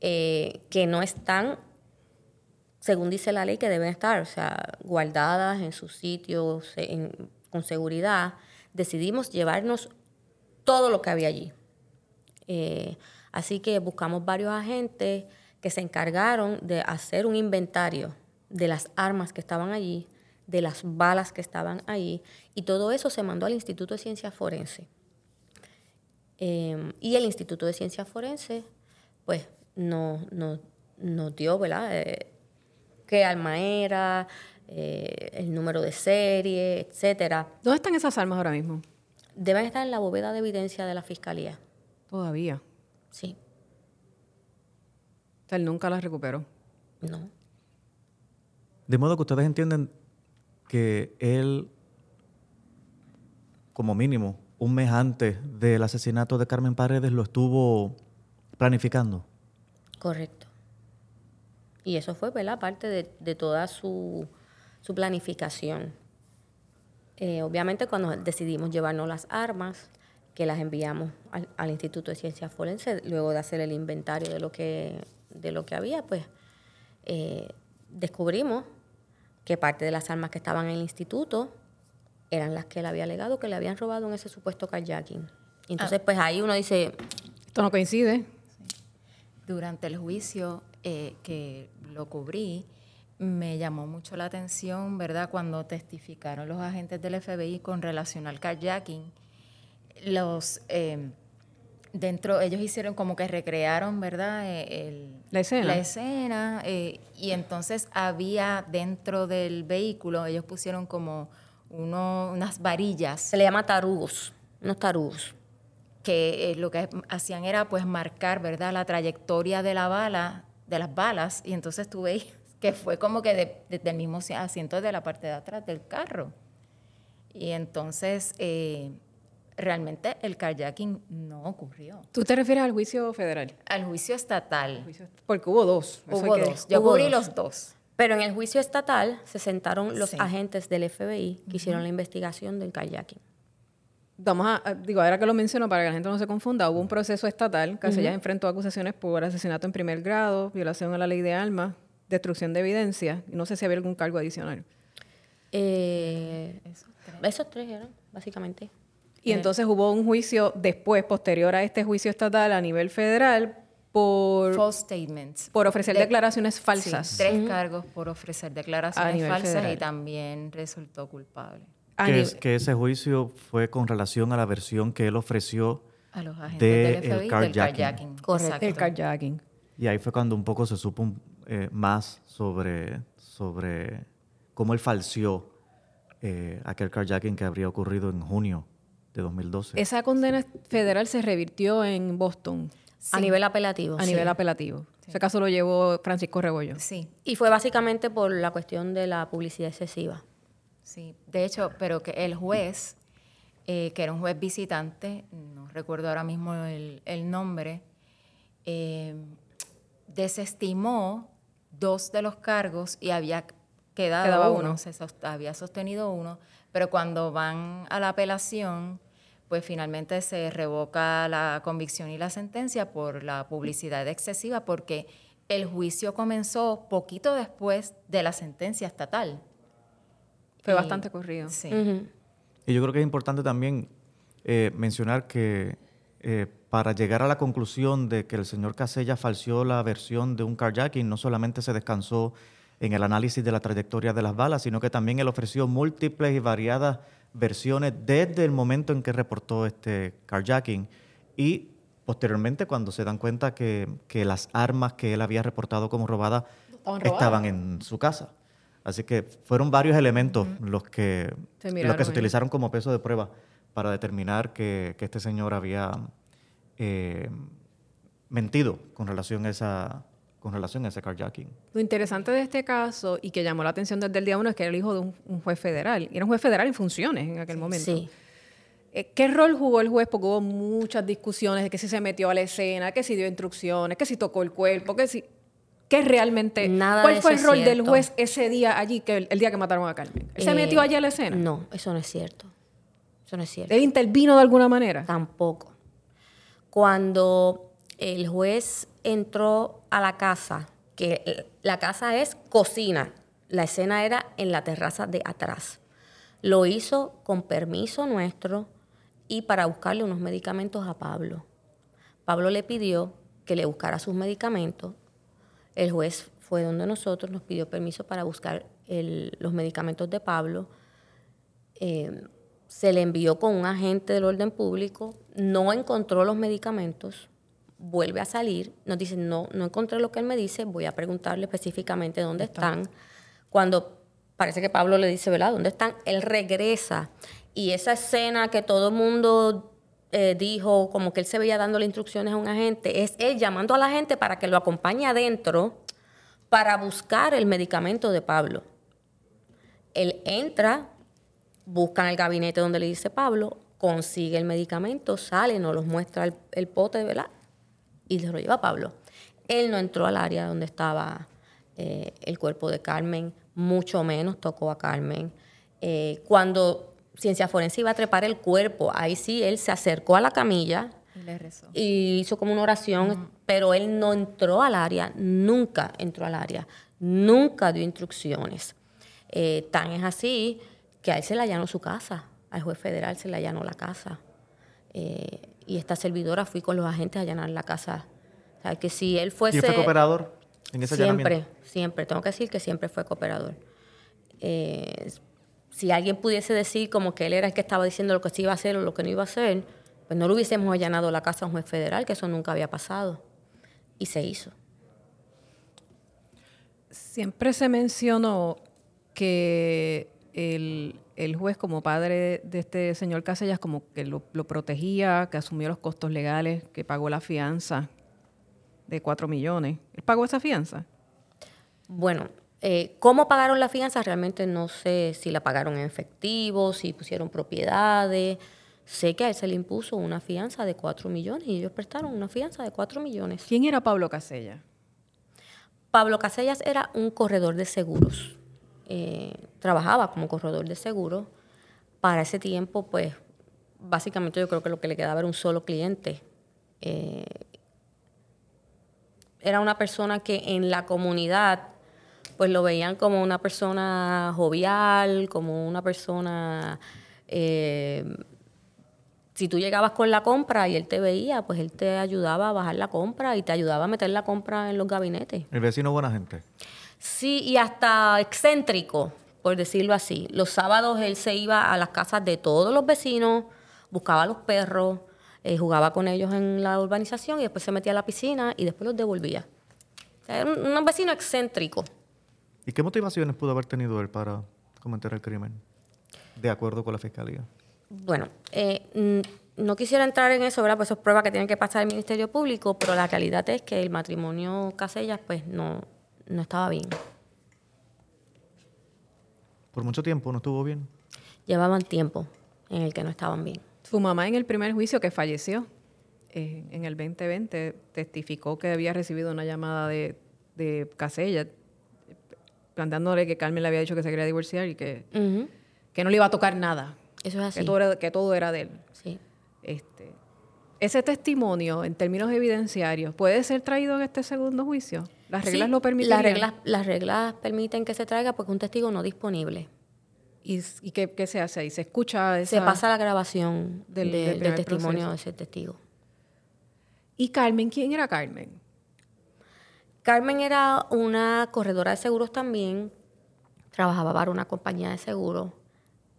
[SPEAKER 4] eh, que no están, según dice la ley, que deben estar, o sea, guardadas en sus sitios con seguridad, decidimos llevarnos todo lo que había allí. Eh, así que buscamos varios agentes que se encargaron de hacer un inventario de las armas que estaban allí, de las balas que estaban allí, y todo eso se mandó al Instituto de Ciencias Forense. Eh, y el Instituto de Ciencias Forense, pues, nos no, nos dio, ¿verdad? Eh, qué arma era, eh, el número de serie, etcétera.
[SPEAKER 2] ¿Dónde están esas armas ahora mismo?
[SPEAKER 4] Deben estar en la bóveda de evidencia de la Fiscalía.
[SPEAKER 2] Todavía.
[SPEAKER 4] Sí,
[SPEAKER 2] O sea, él nunca las recuperó.
[SPEAKER 4] no.
[SPEAKER 3] De modo que ustedes entienden que él, como mínimo, un mes antes del asesinato de Carmen Paredes, lo estuvo planificando.
[SPEAKER 4] Correcto. Y eso fue, ¿verdad? Parte de, de toda su, su planificación. Eh, obviamente cuando decidimos llevarnos las armas, que las enviamos al, al Instituto de Ciencias Forenses, luego de hacer el inventario de lo que, de lo que había, pues eh, descubrimos que parte de las armas que estaban en el instituto eran las que él había alegado que le habían robado en ese supuesto carjacking. Y Entonces, pues ahí uno dice,
[SPEAKER 2] Esto no coincide.
[SPEAKER 5] Durante el juicio eh, que lo cubrí, me llamó mucho la atención, ¿verdad? Cuando testificaron los agentes del FBI con relación al carjacking, los eh, dentro ellos hicieron como que recrearon, ¿verdad? Eh, el-
[SPEAKER 2] La escena.
[SPEAKER 5] La escena eh, y entonces había dentro del vehículo ellos pusieron como uno, unas varillas
[SPEAKER 4] se le llama tarugos, unos tarugos.
[SPEAKER 5] que eh, lo que hacían era pues marcar, ¿verdad?, la trayectoria de la bala, de las balas, y entonces tú veis que fue como que de- desde el mismo si- asiento de la parte de atrás del carro. Y entonces eh, realmente el carjacking no ocurrió.
[SPEAKER 2] ¿Tú te refieres al juicio federal?
[SPEAKER 5] Al juicio estatal
[SPEAKER 2] Porque hubo dos. Eso
[SPEAKER 5] hubo
[SPEAKER 2] que-
[SPEAKER 5] dos. Yo
[SPEAKER 4] hubo
[SPEAKER 5] cubrí
[SPEAKER 4] dos.
[SPEAKER 5] los dos.
[SPEAKER 4] Pero en el juicio estatal se sentaron los
[SPEAKER 5] Sí.
[SPEAKER 4] agentes del FBI que hicieron la investigación del kayaking.
[SPEAKER 2] Vamos a, digo, ahora que lo menciono para que la gente no se confunda, hubo un proceso estatal, Casellas enfrentó acusaciones por asesinato en primer grado, violación a la ley de armas, destrucción de evidencia, y no sé si había algún cargo adicional.
[SPEAKER 4] Eh,
[SPEAKER 5] Esos tres.
[SPEAKER 4] esos tres eran, básicamente.
[SPEAKER 2] Y entonces hubo un juicio después, posterior a este juicio estatal a nivel federal, por,
[SPEAKER 5] False statements.
[SPEAKER 2] por ofrecer
[SPEAKER 5] De-
[SPEAKER 2] declaraciones
[SPEAKER 5] Sí,
[SPEAKER 2] falsas.
[SPEAKER 5] tres cargos por ofrecer declaraciones falsas
[SPEAKER 2] federal.
[SPEAKER 5] y también resultó culpable
[SPEAKER 3] Que,
[SPEAKER 2] nivel-
[SPEAKER 3] es- que ese juicio fue con relación a la versión que él ofreció
[SPEAKER 5] a los agentes
[SPEAKER 3] De
[SPEAKER 5] del
[SPEAKER 3] el
[SPEAKER 5] FBI del
[SPEAKER 3] carjacking.
[SPEAKER 4] Correcto.
[SPEAKER 2] El carjacking.
[SPEAKER 3] y ahí fue cuando un poco se supo un- eh, más sobre, sobre cómo él falseó eh, aquel carjacking que habría ocurrido en junio de 2012.
[SPEAKER 2] Esa condena federal se revirtió en Boston
[SPEAKER 4] A nivel apelativo.
[SPEAKER 2] a
[SPEAKER 4] sí.
[SPEAKER 2] nivel apelativo. Ese caso lo llevó Francisco Rebollo.
[SPEAKER 5] Sí,
[SPEAKER 4] Y fue básicamente por la cuestión de la publicidad excesiva.
[SPEAKER 5] Sí. De hecho, pero que el juez, eh, que era un juez visitante, no recuerdo ahora mismo el, el nombre, eh, desestimó dos de los cargos y había quedado
[SPEAKER 2] Quedaba
[SPEAKER 5] uno,
[SPEAKER 2] uno.
[SPEAKER 5] se había sostenido uno, pero cuando van a la apelación, pues finalmente se revoca la convicción y la sentencia por la publicidad excesiva, porque el juicio comenzó poquito después de la sentencia estatal.
[SPEAKER 2] Fue
[SPEAKER 5] Y-
[SPEAKER 2] bastante corrido.
[SPEAKER 5] Sí.
[SPEAKER 3] Y yo creo que es importante también eh, mencionar que eh, para llegar a la conclusión de que el señor Casella falseó la versión de un carjacking, no solamente se descansó en el análisis de la trayectoria de las balas, sino que también él ofreció múltiples y variadas versiones desde el momento en que reportó este carjacking y posteriormente cuando se dan cuenta que, que las armas que él había reportado como robadas
[SPEAKER 2] Estaban robadas.
[SPEAKER 3] estaban en su casa. Así que fueron varios elementos los que
[SPEAKER 2] Se
[SPEAKER 3] los que se utilizaron como peso de prueba para determinar que, que este señor había eh, mentido con relación a esa con relación a ese carjacking.
[SPEAKER 2] Lo interesante de este caso y que llamó la atención desde el día uno es que era el hijo de un, un juez federal. Y era un juez federal en funciones en aquel momento.
[SPEAKER 4] Sí.
[SPEAKER 2] Eh, ¿Qué rol jugó el juez? Porque hubo muchas discusiones de que si se metió a la escena, que si dio instrucciones, que si tocó el cuerpo, que si... ¿Qué realmente?
[SPEAKER 4] Nada
[SPEAKER 2] ¿Cuál
[SPEAKER 4] de
[SPEAKER 2] fue el
[SPEAKER 4] eso
[SPEAKER 2] rol del juez ese día allí, que el, el día que mataron a Carmen? ¿Él se
[SPEAKER 4] Eh,
[SPEAKER 2] metió allí a la escena?
[SPEAKER 4] No, eso no es cierto. Eso no es cierto.
[SPEAKER 2] ¿Él intervino de alguna manera?
[SPEAKER 4] Tampoco. Cuando el juez entró a la casa, que la casa es cocina, la escena era en la terraza de atrás. Lo hizo con permiso nuestro y para buscarle unos medicamentos a Pablo. Pablo le pidió que le buscara sus medicamentos. El juez fue donde nosotros, nos pidió permiso para buscar el- los medicamentos de Pablo. Eh, se le envió con un agente del orden público, no encontró los medicamentos, vuelve a salir, nos dice, no, no encontré lo que él me dice, voy a preguntarle específicamente dónde están. Cuando parece que Pablo le dice, ¿verdad? ¿Dónde están? Él regresa. Y esa escena que todo el mundo eh, dijo, como que él se veía dándole instrucciones a un agente, es él llamando a la gente para que lo acompañe adentro para buscar el medicamento de Pablo. Él entra, busca en el gabinete donde le dice Pablo, consigue el medicamento, sale, nos los muestra el, el pote, ¿verdad? Y se lo lleva a Pablo. Él no entró al área donde estaba eh, el cuerpo de Carmen, mucho menos tocó a Carmen. Eh, cuando Ciencia Forense iba a trepar el cuerpo, ahí sí él se acercó a la camilla
[SPEAKER 5] Y le rezó.
[SPEAKER 4] y hizo como una oración, pero él no entró al área, nunca entró al área, nunca dio instrucciones. Eh, tan es así que a él se le allanó su casa, al juez federal se le allanó la casa. Eh, y esta servidora fui con los agentes a allanar la casa. O sea, que si él
[SPEAKER 3] ¿Y
[SPEAKER 4] fuese...
[SPEAKER 3] él fue cooperador en ese
[SPEAKER 4] Siempre,
[SPEAKER 3] allanamiento?
[SPEAKER 4] siempre. Tengo que decir que siempre fue cooperador. Eh, si alguien pudiese decir como que él era el que estaba diciendo lo que se iba a hacer o lo que no iba a hacer, pues no le hubiésemos allanado la casa a un juez federal, que eso nunca había pasado. Y se hizo.
[SPEAKER 2] Siempre se mencionó que el, el juez, como padre de este señor Casellas, como que lo, lo protegía, que asumió los costos legales, que pagó la fianza de 4 millones. ¿Él pagó esa fianza?
[SPEAKER 4] Bueno, eh, ¿cómo pagaron la fianza? Realmente no sé si la pagaron en efectivo, si pusieron propiedades. Sé que a él se le impuso una fianza de 4 millones y ellos prestaron una fianza de 4 millones.
[SPEAKER 2] ¿Quién era Pablo Casella?
[SPEAKER 4] Pablo Casellas era un corredor de seguros. Eh, trabajaba como corredor de seguros. Para ese tiempo, pues, básicamente yo creo que lo que le quedaba era un solo cliente. Eh, era una persona que en la comunidad, pues lo veían como una persona jovial, como una persona... eh, si tú llegabas con la compra y él te veía, pues él te ayudaba a bajar la compra y te ayudaba a meter la compra en los gabinetes.
[SPEAKER 3] El vecino buena gente.
[SPEAKER 4] Sí, y hasta excéntrico, por decirlo así. Los sábados él se iba a las casas de todos los vecinos, buscaba a los perros, eh, jugaba con ellos en la urbanización y después se metía a la piscina y después los devolvía. O sea, era un, un vecino excéntrico.
[SPEAKER 3] ¿Y qué motivaciones pudo haber tenido él para cometer el crimen? De acuerdo con la fiscalía.
[SPEAKER 4] Bueno, eh, no quisiera entrar en eso, ¿verdad? Pues eso es prueba que tiene que pasar el Ministerio Público, pero la realidad es que el matrimonio Casellas, pues no, no estaba bien.
[SPEAKER 3] Por mucho tiempo no estuvo bien.
[SPEAKER 4] Llevaban tiempo en el que no estaban bien.
[SPEAKER 2] Su mamá en el primer juicio que falleció eh, en el 2020 testificó que había recibido una llamada de, de Casella planteándole que Carmen le había dicho que se quería divorciar y que, que no le iba a tocar nada,
[SPEAKER 4] Eso es así.
[SPEAKER 2] que, todo era, que todo era de él.
[SPEAKER 4] Sí.
[SPEAKER 2] Este, ese testimonio, en términos evidenciarios, ¿puede ser traído en este segundo juicio? ¿Las reglas
[SPEAKER 4] Sí,
[SPEAKER 2] lo permiten?
[SPEAKER 4] Las reglas, las reglas permiten que se traiga porque un testigo no disponible.
[SPEAKER 2] ¿Y, y qué, qué se hace ahí? ¿Se escucha esa...
[SPEAKER 4] Se pasa la grabación
[SPEAKER 2] del-
[SPEAKER 4] de-
[SPEAKER 2] del
[SPEAKER 4] del,
[SPEAKER 2] primer
[SPEAKER 4] testimonio
[SPEAKER 2] proceso.
[SPEAKER 4] de ese testigo.
[SPEAKER 2] ¿Y Carmen? ¿Quién era Carmen?
[SPEAKER 4] Carmen era una corredora de seguros también, trabajaba para una compañía de seguros.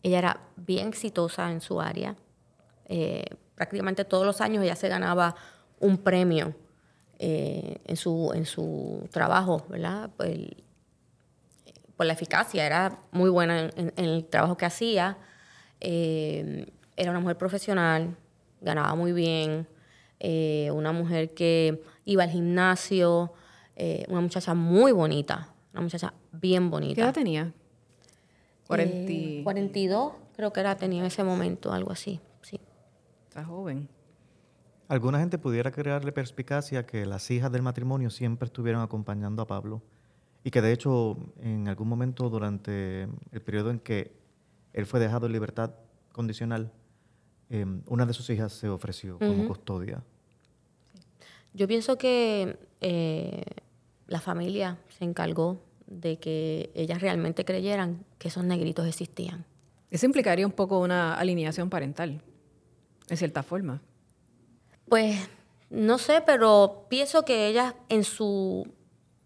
[SPEAKER 4] Ella era bien exitosa en su área. Eh, prácticamente todos los años ella se ganaba un premio eh, en, su, en su trabajo, ¿verdad? Por, la eficacia, era muy buena en, el trabajo que hacía. Eh, era una mujer profesional, ganaba muy bien, una mujer que iba al gimnasio, eh, una muchacha muy bonita, una muchacha bien bonita.
[SPEAKER 2] ¿Qué edad tenía? Cuarenta
[SPEAKER 4] Eh,
[SPEAKER 2] y-
[SPEAKER 4] 42, creo que era, tenía en ese momento, algo así, sí.
[SPEAKER 2] Está joven.
[SPEAKER 3] Alguna gente pudiera crearle perspicacia que las hijas del matrimonio siempre estuvieron acompañando a Pablo y que de hecho en algún momento durante el periodo en que él fue dejado en libertad condicional, eh, una de sus hijas se ofreció como custodia.
[SPEAKER 4] Yo pienso que eh, la familia se encargó de que ellas realmente creyeran que esos negritos existían.
[SPEAKER 2] Eso implicaría un poco una alineación parental, en cierta forma.
[SPEAKER 4] Pues no sé, pero pienso que ellas en su,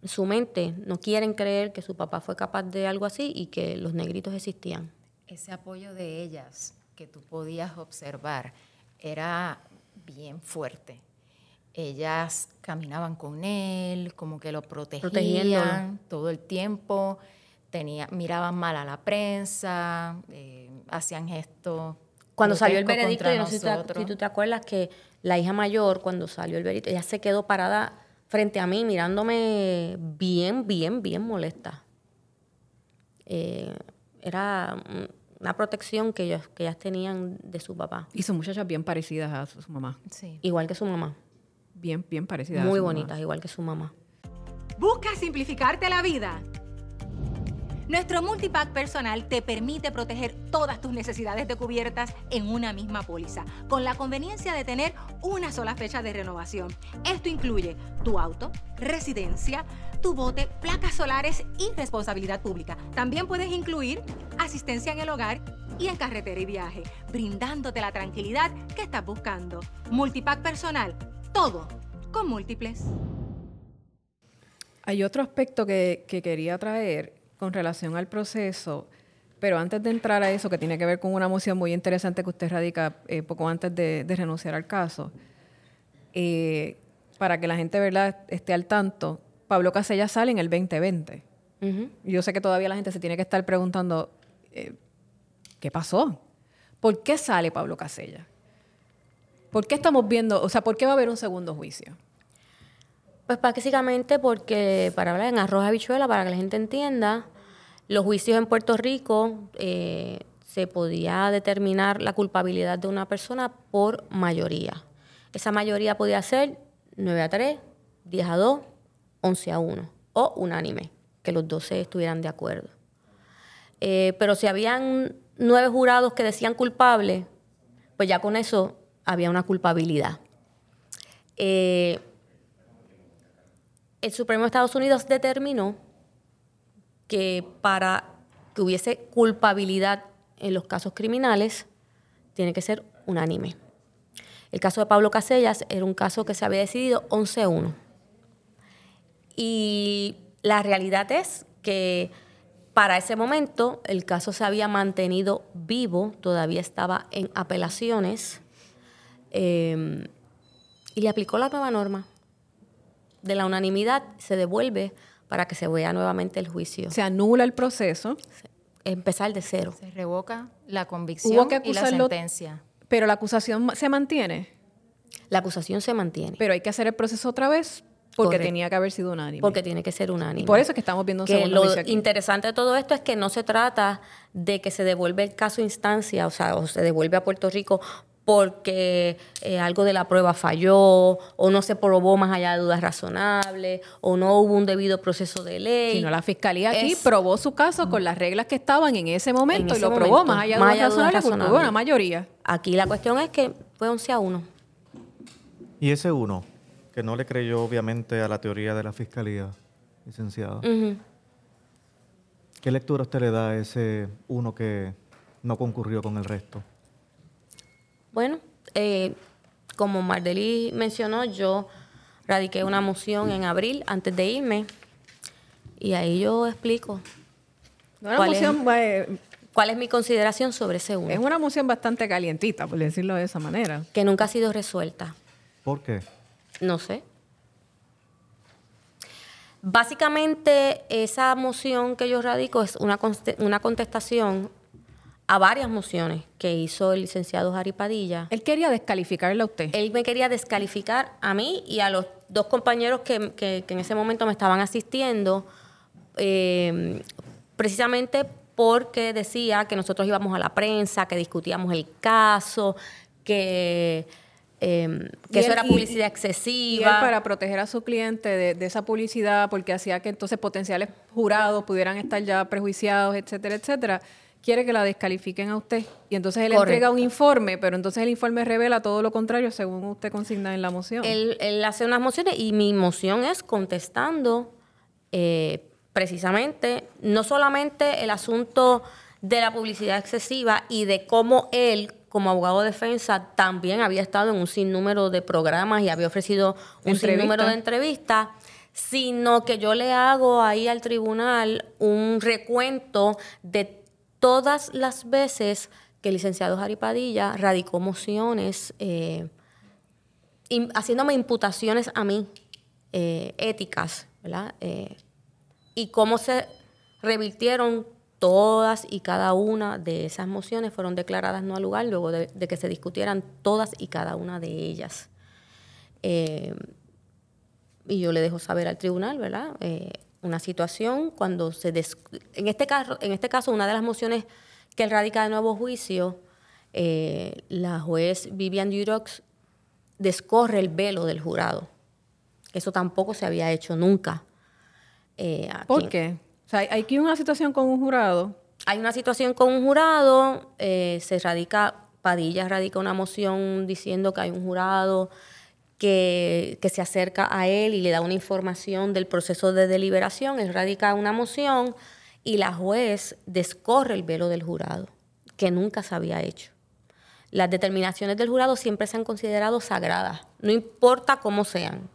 [SPEAKER 4] en su mente no quieren creer que su papá fue capaz de algo así y que los negritos existían.
[SPEAKER 5] Ese apoyo de ellas que tú podías observar era bien fuerte. Ellas caminaban con él, como que lo protegían todo el tiempo, tenía, miraban mal a la prensa, eh, hacían gestos.
[SPEAKER 4] Cuando salió el veredicto,
[SPEAKER 5] contra
[SPEAKER 4] yo no sé si, te-
[SPEAKER 5] nosotros.
[SPEAKER 4] si tú te acuerdas que la hija mayor, cuando salió el veredicto, ella se quedó parada frente a mí mirándome bien, bien, bien molesta. Eh, era una protección que ellas tenían de su papá,
[SPEAKER 2] Y son muchachas bien parecidas a su, su mamá.
[SPEAKER 5] Sí.
[SPEAKER 4] igual que su mamá,
[SPEAKER 2] Bien, bien parecidas. a
[SPEAKER 4] muy
[SPEAKER 2] mamá.
[SPEAKER 4] bonitas, igual que su mamá.
[SPEAKER 6] ¿Buscas simplificarte la vida? Nuestro multipack personal te permite proteger todas tus necesidades de cubiertas en una misma póliza, con la conveniencia de tener una sola fecha de renovación. Esto incluye tu auto, residencia, tu bote, placas solares y responsabilidad pública. También puedes incluir asistencia en el hogar y en carretera y viaje, brindándote la tranquilidad que estás buscando. Multipack personal, todo con múltiples.
[SPEAKER 2] Hay otro aspecto que, que quería traer con relación al proceso, pero antes de entrar a eso, que tiene que ver con una moción muy interesante que usted radica eh, poco antes de, de renunciar al caso, eh, para que la gente ¿verdad? esté al tanto, Pablo Casella sale en el 2020.
[SPEAKER 4] Ujú.
[SPEAKER 2] Yo sé que todavía la gente se tiene que estar preguntando, eh, ¿qué pasó? ¿Por qué sale Pablo Casella? ¿Por qué estamos viendo, o sea, por qué va a haber un segundo juicio?
[SPEAKER 4] Pues básicamente porque, para hablar en arroz habichuela, para que la gente entienda, los juicios en Puerto Rico eh, se podía determinar la culpabilidad de una persona por mayoría. Esa mayoría podía ser 9 a 3, 10 a 2, 11 a 1 o unánime, que los 12 estuvieran de acuerdo. Eh, pero si habían nueve jurados que decían culpable, pues ya con eso había una culpabilidad. Eh, el Supremo de Estados Unidos determinó que para que hubiese culpabilidad en los casos criminales, tiene que ser unánime. El caso de Pablo Casellas era un caso que se había decidido 11-1. Y la realidad es que para ese momento el caso se había mantenido vivo, todavía estaba en apelaciones, eh, y le aplicó la nueva norma. De la unanimidad se devuelve para que se vea nuevamente el juicio.
[SPEAKER 2] Se anula el proceso,
[SPEAKER 4] Empezar de cero.
[SPEAKER 5] Se revoca la convicción
[SPEAKER 2] que
[SPEAKER 5] y la sentencia.
[SPEAKER 2] pero la acusación se mantiene.
[SPEAKER 4] La acusación se mantiene.
[SPEAKER 2] Pero hay que hacer el proceso otra vez porque
[SPEAKER 4] Correcto.
[SPEAKER 2] tenía que haber sido unánime.
[SPEAKER 4] Porque tiene que ser unánime.
[SPEAKER 2] y por eso es que estamos viendo un
[SPEAKER 4] que
[SPEAKER 2] segundo
[SPEAKER 4] lo
[SPEAKER 2] juicio aquí.
[SPEAKER 4] interesante de todo esto es que no se trata de que se devuelve el caso a instancia, o sea, o se devuelve a Puerto Rico porque eh, algo de la prueba falló o no se probó más allá de dudas razonables o no hubo un debido proceso de ley.
[SPEAKER 2] Sino la fiscalía aquí
[SPEAKER 4] Es-
[SPEAKER 2] probó su caso con las reglas que estaban en ese momento
[SPEAKER 4] En
[SPEAKER 2] y lo probó más allá de
[SPEAKER 4] más
[SPEAKER 2] dudas
[SPEAKER 4] allá de dudas
[SPEAKER 2] razonables, porque hubo
[SPEAKER 4] razonables.
[SPEAKER 2] una mayoría.
[SPEAKER 4] Aquí la cuestión es que fue 11 a 1.
[SPEAKER 3] Y ese uno, que no le creyó obviamente a la teoría de la fiscalía, licenciado.
[SPEAKER 4] Ujú.
[SPEAKER 3] ¿Qué lectura usted le da a ese uno que no concurrió con el resto?
[SPEAKER 4] Bueno, eh, como Mardeli mencionó, yo radiqué una moción en abril antes de irme y ahí yo explico
[SPEAKER 2] Una
[SPEAKER 4] ¿Cuál es?
[SPEAKER 2] moción, eh,
[SPEAKER 4] cuál es mi consideración sobre ese uno,
[SPEAKER 2] es una moción bastante calientita, por decirlo de esa manera.
[SPEAKER 4] que nunca ha sido resuelta.
[SPEAKER 3] ¿Por qué?
[SPEAKER 4] No sé. Básicamente, esa moción que yo radico es una, una contestación a varias mociones que hizo el licenciado Jari Padilla.
[SPEAKER 2] Él quería descalificarle a usted.
[SPEAKER 4] Él me quería descalificar a mí y a los dos compañeros que, que- que en ese momento me estaban asistiendo, eh, precisamente porque decía que nosotros íbamos a la prensa, que discutíamos el caso, que, eh, que
[SPEAKER 2] Y
[SPEAKER 4] eso era
[SPEAKER 2] y-
[SPEAKER 4] publicidad
[SPEAKER 2] Y él
[SPEAKER 4] excesiva.
[SPEAKER 2] para proteger a su cliente de, de esa publicidad, porque hacía que entonces potenciales jurados pudieran estar ya prejuiciados, etcétera, etcétera, quiere que la descalifiquen a usted. Y entonces él
[SPEAKER 4] Correcto.
[SPEAKER 2] entrega un informe, pero entonces el informe revela todo lo contrario según usted consigna en la moción.
[SPEAKER 4] Él, él hace unas mociones y mi moción es contestando eh, precisamente no solamente el asunto de la publicidad excesiva y de cómo él como abogado de defensa también había estado en un sinnúmero de programas y había ofrecido un
[SPEAKER 2] Entrevistas.
[SPEAKER 4] sinnúmero de entrevistas, sino que yo le hago ahí al tribunal un recuento de todas las veces que el licenciado Jari Padilla radicó mociones eh, haciéndome imputaciones a mí eh, éticas, ¿verdad? Eh, y cómo se revirtieron todas y cada una de esas mociones fueron declaradas no al lugar luego de, que se discutieran todas y cada una de ellas. Y yo le dejo saber al tribunal, ¿verdad? Una situación cuando se... des- en, este caso, en este caso, una de las mociones que él radica de nuevo juicio, eh, la juez Vivian Durox descorre el velo del jurado. Eso tampoco se había hecho nunca. Eh,
[SPEAKER 2] ¿Por qué? O sea, hay aquí una situación con un jurado.
[SPEAKER 4] hay una situación con un jurado, eh, se radica, Padilla radica una moción diciendo que hay un jurado que, se acerca a él y le da una información del proceso de deliberación, él radica una moción y la juez descorre el velo del jurado, que nunca se había hecho. Las determinaciones del jurado siempre se han considerado sagradas, no importa cómo sean.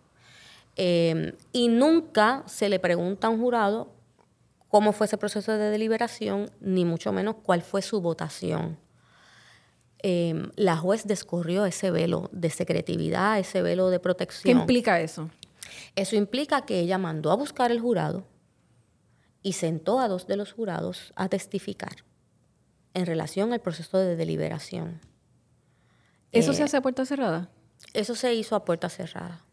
[SPEAKER 4] Eh, y nunca se le pregunta a un jurado cómo fue ese proceso de deliberación, ni mucho menos cuál fue su votación. Eh, la juez descorrió ese velo de secretividad, ese velo de
[SPEAKER 2] ¿Qué
[SPEAKER 4] protección.
[SPEAKER 2] implica eso?
[SPEAKER 4] Eso implica que ella mandó a buscar el jurado y sentó a dos de los jurados a testificar en relación al proceso de deliberación.
[SPEAKER 2] ¿Eso
[SPEAKER 4] Eh,
[SPEAKER 2] se hace a puerta cerrada?
[SPEAKER 4] Eso se hizo a puerta cerrada.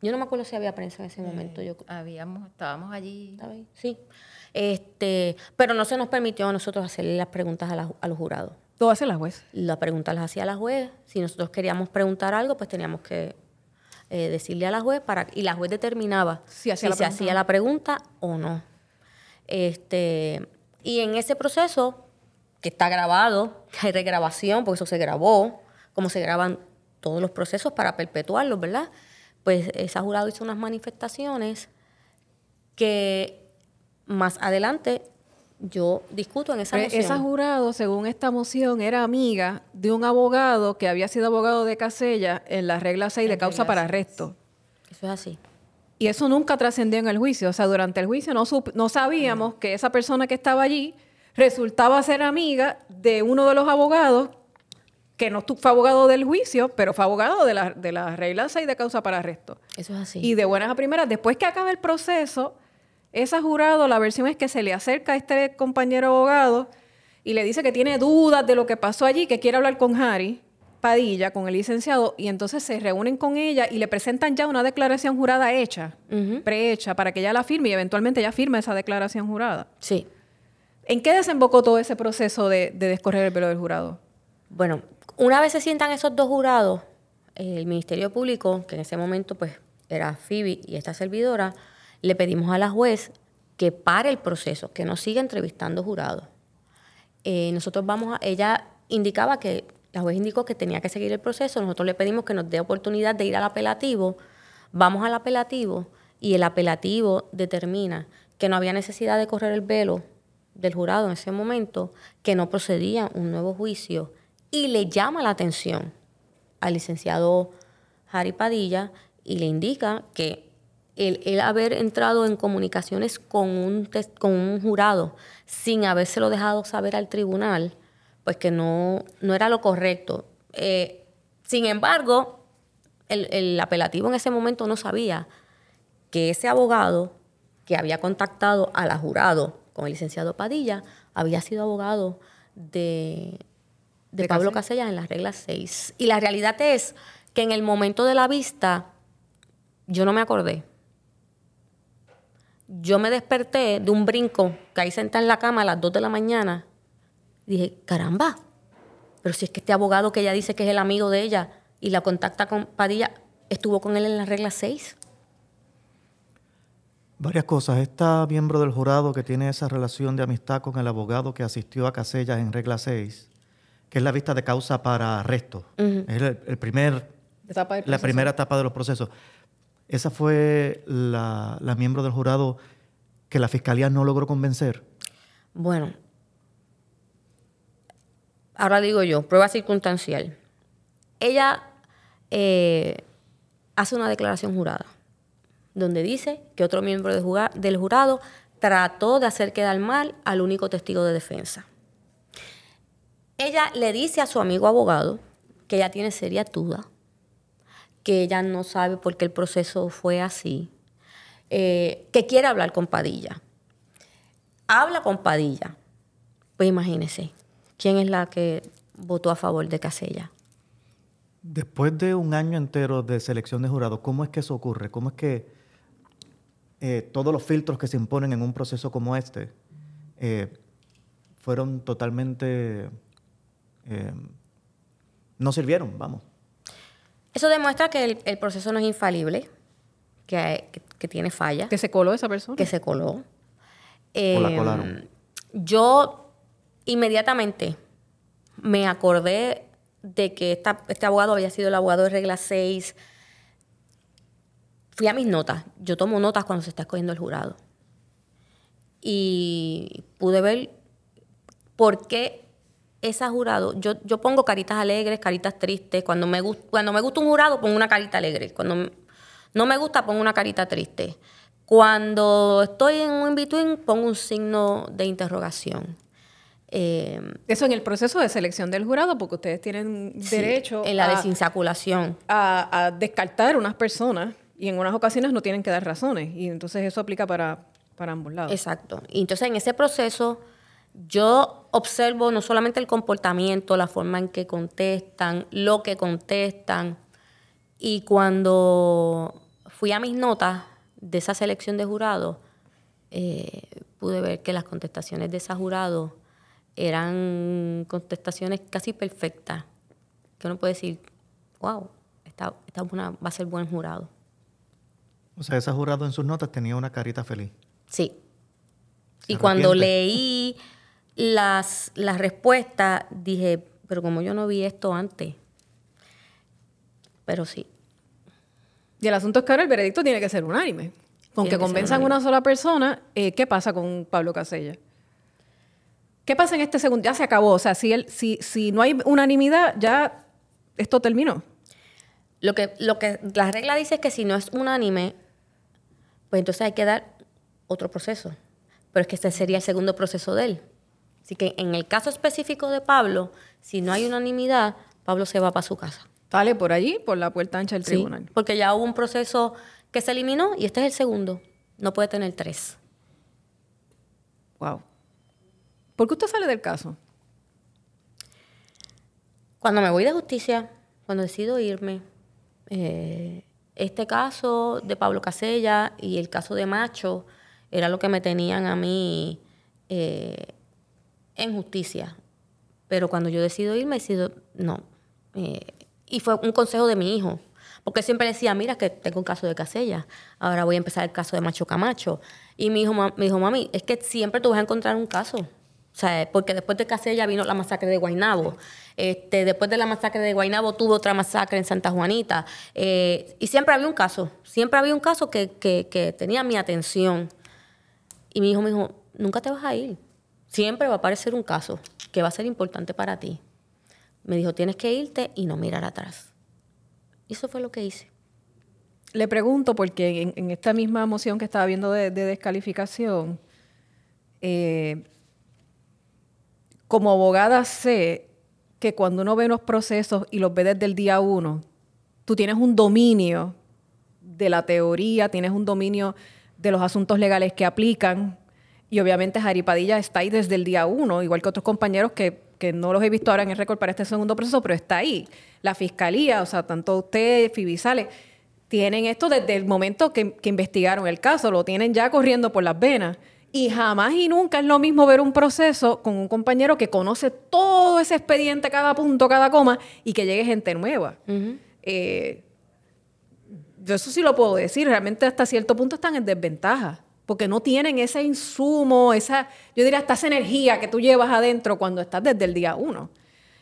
[SPEAKER 4] Yo no me acuerdo si había prensa en ese momento. Yo,
[SPEAKER 5] Habíamos, estábamos allí.
[SPEAKER 4] Sí. Este, pero no se nos permitió a nosotros hacerle las preguntas a, la- a los jurados.
[SPEAKER 2] Todo hace la juez.
[SPEAKER 4] La pregunta las hacía la juez. Si nosotros queríamos preguntar algo, pues teníamos que eh, decirle a la juez para y la juez determinaba
[SPEAKER 2] Si
[SPEAKER 4] se
[SPEAKER 2] pregunta
[SPEAKER 4] hacía la pregunta o no. Este, y en ese proceso, que está grabado, que hay regrabación, porque eso se grabó, como se graban todos los procesos para perpetuarlos, ¿verdad? Pues esa jurado hizo unas manifestaciones que más adelante yo discuto en esa
[SPEAKER 2] Pero
[SPEAKER 4] moción.
[SPEAKER 2] esa jurado, según esta moción, era amiga de un abogado que había sido abogado de Casella en la regla 6 de causa para arresto.
[SPEAKER 4] Eso es así.
[SPEAKER 2] Y eso nunca trascendió en el juicio. O sea, durante el juicio no, no sabíamos que esa persona que estaba allí resultaba ser amiga de uno de los abogados que no fue abogado del juicio, pero fue abogado de la, de la regla 6 de causa para arresto.
[SPEAKER 4] Eso es así.
[SPEAKER 2] Y de buenas a primeras, después que acaba el proceso, esa jurado, la versión es que se le acerca a este compañero abogado y le dice que tiene dudas de lo que pasó allí, que quiere hablar con Harry Padilla, con el licenciado, y entonces se reúnen con ella y le presentan ya una declaración jurada hecha, prehecha, para que ella la firme y eventualmente ella firme esa declaración jurada.
[SPEAKER 4] Sí.
[SPEAKER 2] ¿En qué desembocó todo ese proceso de, de descorrer el velo del jurado?
[SPEAKER 4] Bueno, una vez se sientan esos dos jurados, el Ministerio Público, que en ese momento pues era Phoebe y esta servidora, le pedimos a la juez que pare el proceso, que no siga entrevistando jurados. Eh, nosotros vamos a, ella indicaba que, la juez indicó que tenía que seguir el proceso, nosotros le pedimos que nos dé oportunidad de ir al apelativo, vamos al apelativo y el apelativo determina que no había necesidad de correr el velo del jurado en ese momento, que no procedía un nuevo juicio y le llama la atención al licenciado Harry Padilla y le indica que el, haber entrado en comunicaciones con un, con un jurado sin habérselo dejado saber al tribunal, pues que no, no era lo correcto. Eh, sin embargo, el, el apelativo en ese momento no sabía que ese abogado que había contactado a la jurado con el licenciado Padilla había sido abogado de, de, Pablo Casellas en las reglas 6. Y la realidad es que en el momento de la vista yo no me acordé. Yo me desperté de un brinco, caí sentada en la cama a las 2 de la mañana. dije, caramba, pero si es que este abogado que ella dice que es el amigo de ella y la contacta con Padilla, estuvo con él en las reglas 6.
[SPEAKER 3] Varias cosas. Esta miembro del jurado que tiene esa relación de amistad con el abogado que asistió a Casellas en regla 6, que es la vista de causa para arresto. Es el, primer, la primera etapa de los procesos. Esa fue la, la miembro del jurado que la fiscalía no logró convencer.
[SPEAKER 4] Bueno, ahora digo yo, prueba circunstancial. Ella eh, hace una declaración jurada donde dice que otro miembro del jurado trató de hacer quedar mal al único testigo de defensa. Ella le dice a su amigo abogado que ella tiene seria duda, que ella no sabe por qué el proceso fue así, eh, que quiere hablar con Padilla. Habla con Padilla. Pues imagínese, ¿quién es la que votó a favor de Casella?
[SPEAKER 3] Después de un año entero de selección de jurado, ¿cómo es que eso ocurre? ¿Cómo es que eh, todos los filtros que se imponen en un proceso como este eh, fueron totalmente... No sirvieron, vamos.
[SPEAKER 4] Eso demuestra que el, proceso no es infalible, que, tiene falla.
[SPEAKER 2] Que se coló esa persona.
[SPEAKER 4] Que se coló.
[SPEAKER 3] o la colaron.
[SPEAKER 4] Yo inmediatamente me acordé de que este abogado había sido el abogado de regla 6 fui a mis notas. Yo tomo notas cuando se está escogiendo el jurado. Y pude ver por qué ese jurado, yo, yo pongo caritas alegres, caritas tristes. Cuando me, cuando me gusta un jurado, pongo una carita alegre. Cuando no me gusta, pongo una carita triste. Cuando estoy en un in-between, pongo un signo de interrogación.
[SPEAKER 2] Eh, Eso en el proceso de selección del jurado, porque ustedes tienen derecho.
[SPEAKER 4] En la desinsaculación.
[SPEAKER 2] A, a descartar unas personas y en unas ocasiones no tienen que dar razones. Y entonces eso aplica para, para ambos lados.
[SPEAKER 4] Exacto. Y entonces en ese proceso yo observo no solamente el comportamiento, la forma en que contestan, lo que contestan. Y cuando fui a mis notas de esa selección de jurados, eh, pude ver que las contestaciones de ese jurado eran contestaciones casi perfectas. Que uno puede decir, wow, esta, esta va a ser buen jurado.
[SPEAKER 3] O sea, ese jurado en sus notas tenía una carita feliz.
[SPEAKER 4] Sí. Y cuando leí las, las respuestas, dije, pero como yo no vi esto antes. Pero sí.
[SPEAKER 2] Y el asunto es que ahora el veredicto tiene que ser unánime. Con que convenzan a una sola persona, eh, ¿qué pasa con Pablo Casella? ¿Qué pasa en este segundo? Ya se acabó. O sea, si, él, si, si no hay unanimidad, ya esto terminó.
[SPEAKER 4] Lo que, lo que la regla dice es que si no es unánime, pues entonces hay que dar otro proceso. Pero es que este sería el segundo proceso de él. Así que en el caso específico de Pablo, si no hay unanimidad, Pablo se va para su casa.
[SPEAKER 2] Sale por allí, por la puerta ancha del tribunal.
[SPEAKER 4] porque ya hubo un proceso que se eliminó y este es el segundo. No puede tener tres.
[SPEAKER 2] Wow. ¿Por qué usted sale del caso?
[SPEAKER 4] Cuando me voy de justicia, cuando decido irme, eh, este caso de Pablo Casella y el caso de Macho era lo que me tenían a mí eh, en justicia. Pero cuando yo decido irme, decido, no. Eh, y fue un consejo de mi hijo. Porque siempre decía, mira que tengo un caso de Casella, ahora voy a empezar el caso de Macho Camacho. Y mi hijo me dijo, mami, es que siempre tú vas a encontrar un caso. O sea, porque después de Casella vino la masacre de Guainabo. Este, después de la masacre de Guainabo tuvo otra masacre en Santa Juanita. Eh, y siempre había un caso. Siempre había un caso que, que tenía mi atención. Y mi hijo me dijo, nunca te vas a ir. Siempre va a aparecer un caso que va a ser importante para ti. Me dijo, tienes que irte y no mirar atrás. Y eso fue lo que hice.
[SPEAKER 2] Le pregunto, porque en, esta misma moción que estaba viendo de, descalificación, eh, como abogada sé que cuando uno ve unos procesos y los ve desde el día uno, tú tienes un dominio de la teoría, tienes un dominio de los asuntos legales que aplican, y obviamente Jari Padilla está ahí desde el día uno, igual que otros compañeros que, no los he visto ahora en el récord para este segundo proceso, pero está ahí. La fiscalía, o sea, tanto usted, Fibisales, tienen esto desde el momento que, que investigaron el caso, lo tienen ya corriendo por las venas. Y jamás y nunca es lo mismo ver un proceso con un compañero que conoce todo ese expediente, cada punto, cada coma, y que llegue gente nueva. Eh, yo eso sí lo puedo decir, realmente hasta cierto punto están en desventaja, porque no tienen ese insumo, esa, yo diría, hasta esa energía que tú llevas adentro cuando estás desde el día uno.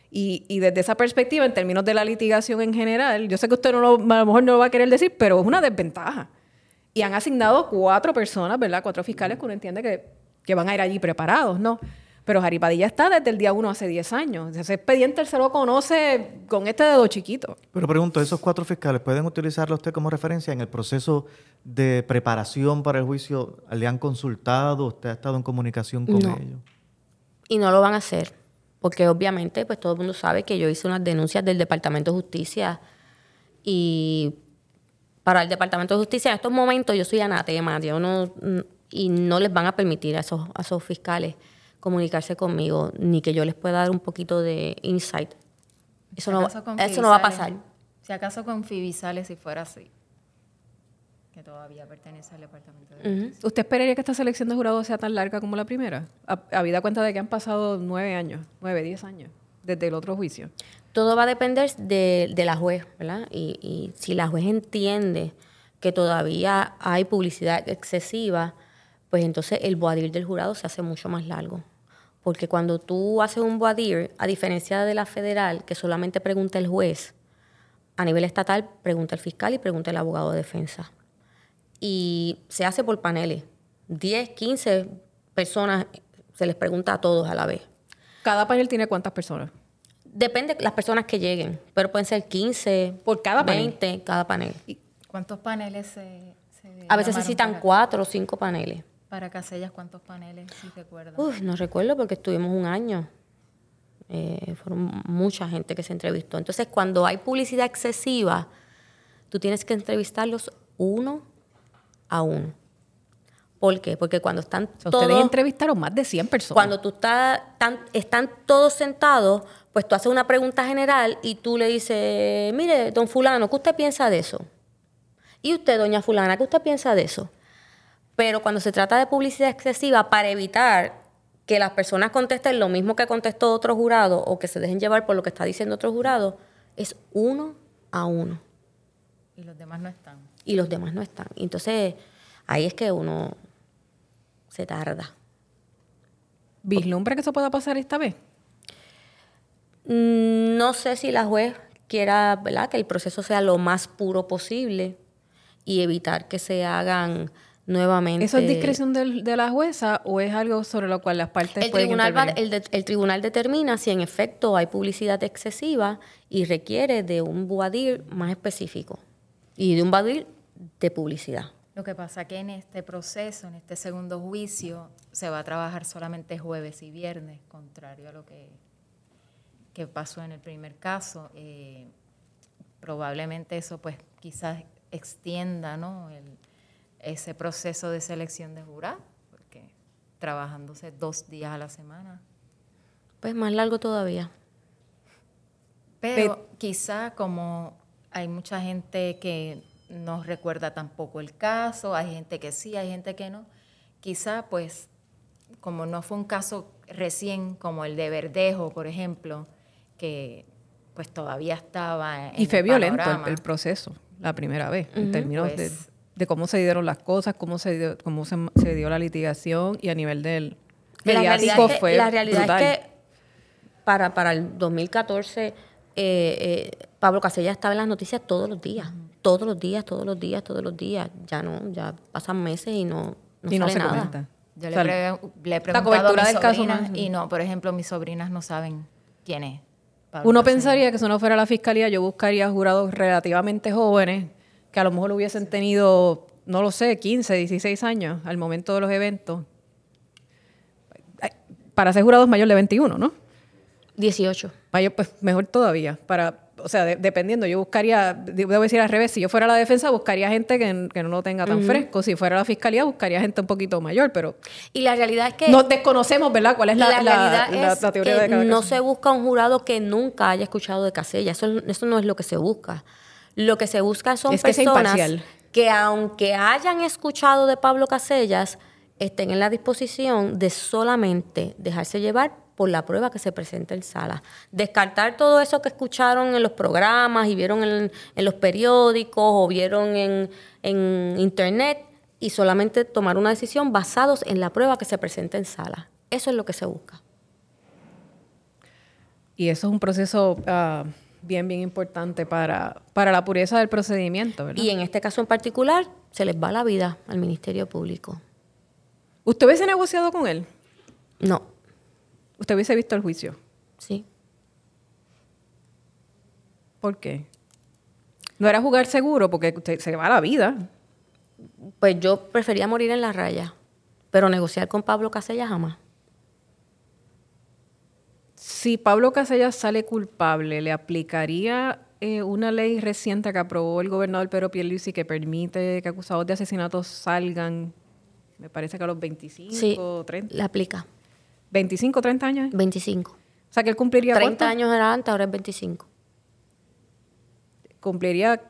[SPEAKER 2] Y, desde esa perspectiva, en términos de la litigación en general, yo sé que usted no lo, a lo mejor no lo va a querer decir, pero es una desventaja. Y han asignado cuatro personas, ¿verdad? Cuatro fiscales que uno entiende que, que van a ir allí preparados, ¿no? Pero Jaripadilla está desde el día uno hace 10 años. Ese expediente él se lo conoce con este dedo chiquito.
[SPEAKER 3] Pero pregunto, ¿esos cuatro fiscales pueden utilizarlo usted como referencia en el proceso de preparación para el juicio? ¿Le han consultado? ¿Usted ha estado en comunicación con ellos?
[SPEAKER 4] Y no lo van a hacer. Porque obviamente, pues todo el mundo sabe que yo hice unas denuncias del Departamento de Justicia y para el Departamento de Justicia en estos momentos yo soy anatema, yo no, y no les van a permitir a esos, a esos fiscales comunicarse conmigo, ni que yo les pueda dar un poquito de insight. Eso, no, eso no va a pasar.
[SPEAKER 5] Si acaso con Fibisales si fuera así, que todavía pertenece al departamento de
[SPEAKER 2] ¿Usted esperaría que esta selección de jurados sea tan larga como la primera? Habida cuenta de que han pasado nueve años, nueve, diez años, desde el otro juicio.
[SPEAKER 4] Todo va a depender de, la juez, ¿verdad? Y, y si la juez entiende que todavía hay publicidad excesiva, pues entonces el boadir del jurado se hace mucho más largo. Porque cuando tú haces un voir a diferencia de la federal, que solamente pregunta el juez, a nivel estatal pregunta el fiscal y pregunta el abogado de defensa. Y se hace por paneles. 10, 15 personas, se les pregunta a todos a la vez.
[SPEAKER 2] ¿Cada panel tiene cuántas personas?
[SPEAKER 4] Depende de las personas que lleguen, pero pueden ser 15,
[SPEAKER 2] por cada
[SPEAKER 4] 20, cada panel.
[SPEAKER 5] ¿Y ¿Cuántos paneles se,
[SPEAKER 4] A veces se citan cuatro o cinco paneles.
[SPEAKER 5] Para Casellas, ¿cuántos paneles, si recuerdas?
[SPEAKER 4] Uf, no recuerdo porque estuvimos un año. Eh, fueron mucha gente que se entrevistó. Entonces, cuando hay publicidad excesiva, tú tienes que entrevistarlos uno a uno. ¿Por qué? Porque cuando están todos...
[SPEAKER 2] Ustedes entrevistaron más de 100 personas.
[SPEAKER 4] Cuando tú estás, están todos sentados, pues tú haces una pregunta general y tú le dices, mire, don fulano, ¿qué usted piensa de eso? Y usted, doña fulana, ¿qué usted piensa de eso? Pero cuando se trata de publicidad excesiva, para evitar que las personas contesten lo mismo que contestó otro jurado o que se dejen llevar por lo que está diciendo otro jurado, es uno a uno.
[SPEAKER 5] Y los demás no están.
[SPEAKER 4] Y los demás no están. Entonces, ahí es que uno se tarda.
[SPEAKER 2] ¿Vislumbra que eso pueda pasar esta vez?
[SPEAKER 4] Mm, no sé si la juez quiera ¿verdad? que el proceso sea lo más puro posible y evitar que se hagan nuevamente.
[SPEAKER 2] ¿Eso es discreción de la jueza o es algo sobre lo cual las partes
[SPEAKER 4] el
[SPEAKER 2] pueden
[SPEAKER 4] tribunal el, tribunal determina si en efecto hay publicidad excesiva y requiere de un buadir más específico y de un buadir de publicidad.
[SPEAKER 5] Lo que pasa que en este proceso, en este segundo juicio, se va a trabajar solamente jueves y viernes, contrario a lo que, que pasó en el primer caso. Eh, probablemente eso pues quizás extienda ¿no? el, ese proceso de selección de jurado, porque trabajándose dos días a la semana.
[SPEAKER 4] Pues más largo todavía.
[SPEAKER 5] Pero quizá como hay mucha gente que no recuerda tampoco el caso, hay gente que sí, hay gente que no, quizá pues como no fue un caso recién, como el de Verdejo, por ejemplo, que pues todavía estaba en
[SPEAKER 2] Y fue
[SPEAKER 5] el
[SPEAKER 2] violento el, proceso la primera vez, en términos
[SPEAKER 5] Pues-
[SPEAKER 2] de cómo se dieron las cosas, cómo se dio, cómo se, se dio la litigación y a nivel del mediático
[SPEAKER 4] que,
[SPEAKER 2] fue
[SPEAKER 4] la realidad
[SPEAKER 2] brutal.
[SPEAKER 4] es que para, para el 2014 eh, eh, Pablo Casella estaba en las noticias todos los días, todos los días, todos los días, todos los días. Ya no, ya pasan meses y no, no
[SPEAKER 2] y no
[SPEAKER 4] sale
[SPEAKER 2] se
[SPEAKER 4] nada.
[SPEAKER 2] comenta.
[SPEAKER 5] Yo
[SPEAKER 2] O
[SPEAKER 5] le, pre- le he
[SPEAKER 2] la
[SPEAKER 5] preguntado a
[SPEAKER 2] cobertura
[SPEAKER 5] mis
[SPEAKER 2] del caso
[SPEAKER 5] sobrinas
[SPEAKER 2] no-
[SPEAKER 5] y no, por ejemplo, mis sobrinas no saben quién es. Pablo
[SPEAKER 2] Uno
[SPEAKER 5] Casella.
[SPEAKER 2] pensaría que si no fuera la fiscalía, yo buscaría jurados relativamente jóvenes que a lo mejor hubiesen tenido, no lo sé, 15, 16 años al momento de los eventos. Para ser jurados mayor de 21, ¿no?
[SPEAKER 4] 18.
[SPEAKER 2] Mayor, pues mejor todavía. Para, o sea, de- dependiendo, yo buscaría, debo decir al revés, si yo fuera la defensa, buscaría gente que, que no lo tenga tan fresco. Si fuera la fiscalía, buscaría gente un poquito mayor, pero
[SPEAKER 4] Y la realidad es que
[SPEAKER 2] no desconocemos, ¿verdad? ¿Cuál es la,
[SPEAKER 4] la,
[SPEAKER 2] la-
[SPEAKER 4] realidad
[SPEAKER 2] la-
[SPEAKER 4] es
[SPEAKER 2] la teoría
[SPEAKER 4] que
[SPEAKER 2] de cada
[SPEAKER 4] no
[SPEAKER 2] caso?
[SPEAKER 4] se busca un jurado que nunca haya escuchado de Casella. Eso, eso no es lo que se busca. Lo que se busca son
[SPEAKER 2] Es que sea
[SPEAKER 4] personas que aunque hayan escuchado de Pablo Casellas, estén en la disposición de solamente dejarse llevar por la prueba que se presenta en sala. Descartar todo eso que escucharon en los programas y vieron en, en los periódicos o vieron en, en internet y solamente tomar una decisión basados en la prueba que se presenta en sala. Eso es lo que se busca.
[SPEAKER 2] Y eso es un proceso ah, bien, bien importante para, para la pureza del procedimiento, ¿verdad?
[SPEAKER 4] Y en este caso en particular, se les va la vida al Ministerio Público.
[SPEAKER 2] ¿Usted hubiese negociado con él?
[SPEAKER 4] No,
[SPEAKER 2] ¿Usted hubiese visto el juicio?
[SPEAKER 4] sí.
[SPEAKER 2] ¿Por qué? No era jugar seguro porque usted se va la vida.
[SPEAKER 4] Pues yo prefería morir en la raya, pero negociar con Pablo Casella jamás.
[SPEAKER 2] Si Pablo Casellas sale culpable, ¿le aplicaría eh, una ley reciente que aprobó el gobernador Pedro Pierluisi que permite que acusados de asesinatos salgan, me parece que a los 25,
[SPEAKER 4] Sí,
[SPEAKER 2] 30,
[SPEAKER 4] le aplica.
[SPEAKER 2] 25, 30 años?
[SPEAKER 4] 25.
[SPEAKER 2] O sea, que él cumpliría
[SPEAKER 4] 30
[SPEAKER 2] ¿cuánto?
[SPEAKER 4] años era antes, ahora es 25.
[SPEAKER 2] Cumpliría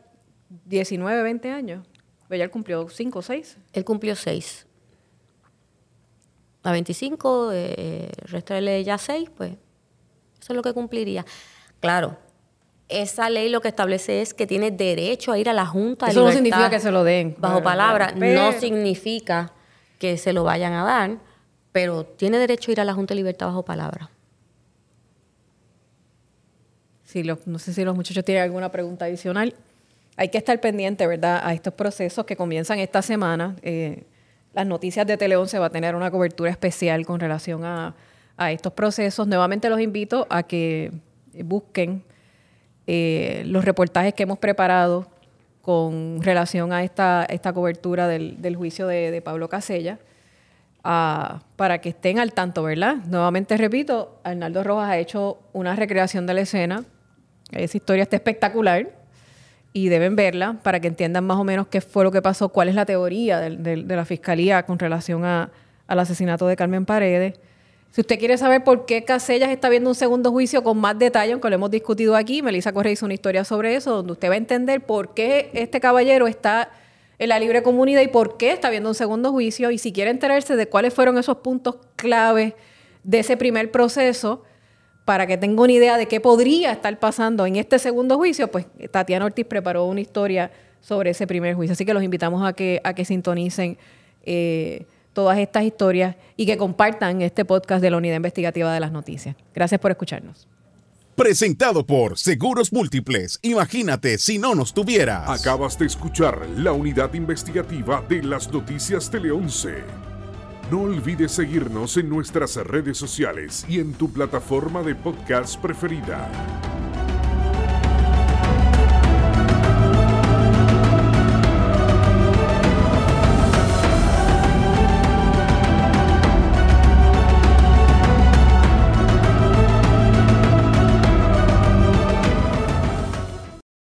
[SPEAKER 2] 19, 20 años. Pero ya él cumplió 5 o 6.
[SPEAKER 4] Él cumplió 6. A 25, eh, restarle ya 6, pues eso es lo que cumpliría. Claro, esa ley lo que establece es que tiene derecho a ir a la Junta de
[SPEAKER 2] Eso no
[SPEAKER 4] Libertad
[SPEAKER 2] significa que se lo den.
[SPEAKER 4] Bajo palabra, no significa que se lo vayan a dar, pero tiene derecho a ir a la Junta de Libertad bajo palabra.
[SPEAKER 2] Sí, no sé si los muchachos tienen alguna pregunta adicional. Hay que estar pendiente, ¿verdad?, a estos procesos que comienzan esta semana. Eh, las noticias de Teleón se va a tener una cobertura especial con relación a, a estos procesos. Nuevamente los invito a que busquen eh, los reportajes que hemos preparado con relación a esta, esta cobertura del, del juicio de, de Pablo Casella, ah, para que estén al tanto, ¿verdad? Nuevamente repito, Arnaldo Rojas ha hecho una recreación de la escena. Esa historia está espectacular y deben verla para que entiendan más o menos qué fue lo que pasó, cuál es la teoría de, la fiscalía con relación a- al asesinato de Carmen Paredes. Si usted quiere saber por qué Casellas está viendo un segundo juicio con más detalle, aunque lo hemos discutido aquí, Melissa Correa hizo una historia sobre eso, donde usted va a entender por qué este caballero está en la libre comunidad y por qué está viendo un segundo juicio. Y si quiere enterarse de cuáles fueron esos puntos claves de ese primer proceso, para que tenga una idea de qué podría estar pasando en este segundo juicio, pues Tatiana Ortiz preparó una historia sobre ese primer juicio. Así que los invitamos a que, a que sintonicen eh, todas estas historias y que compartan este podcast de la Unidad Investigativa de las Noticias. Gracias por escucharnos.
[SPEAKER 7] Presentado por Seguros Múltiples. Imagínate si no nos tuvieras.
[SPEAKER 1] Acabas de escuchar la unidad investigativa de las noticias Tele 11. No olvides seguirnos en nuestras redes sociales y en tu plataforma de podcast preferida.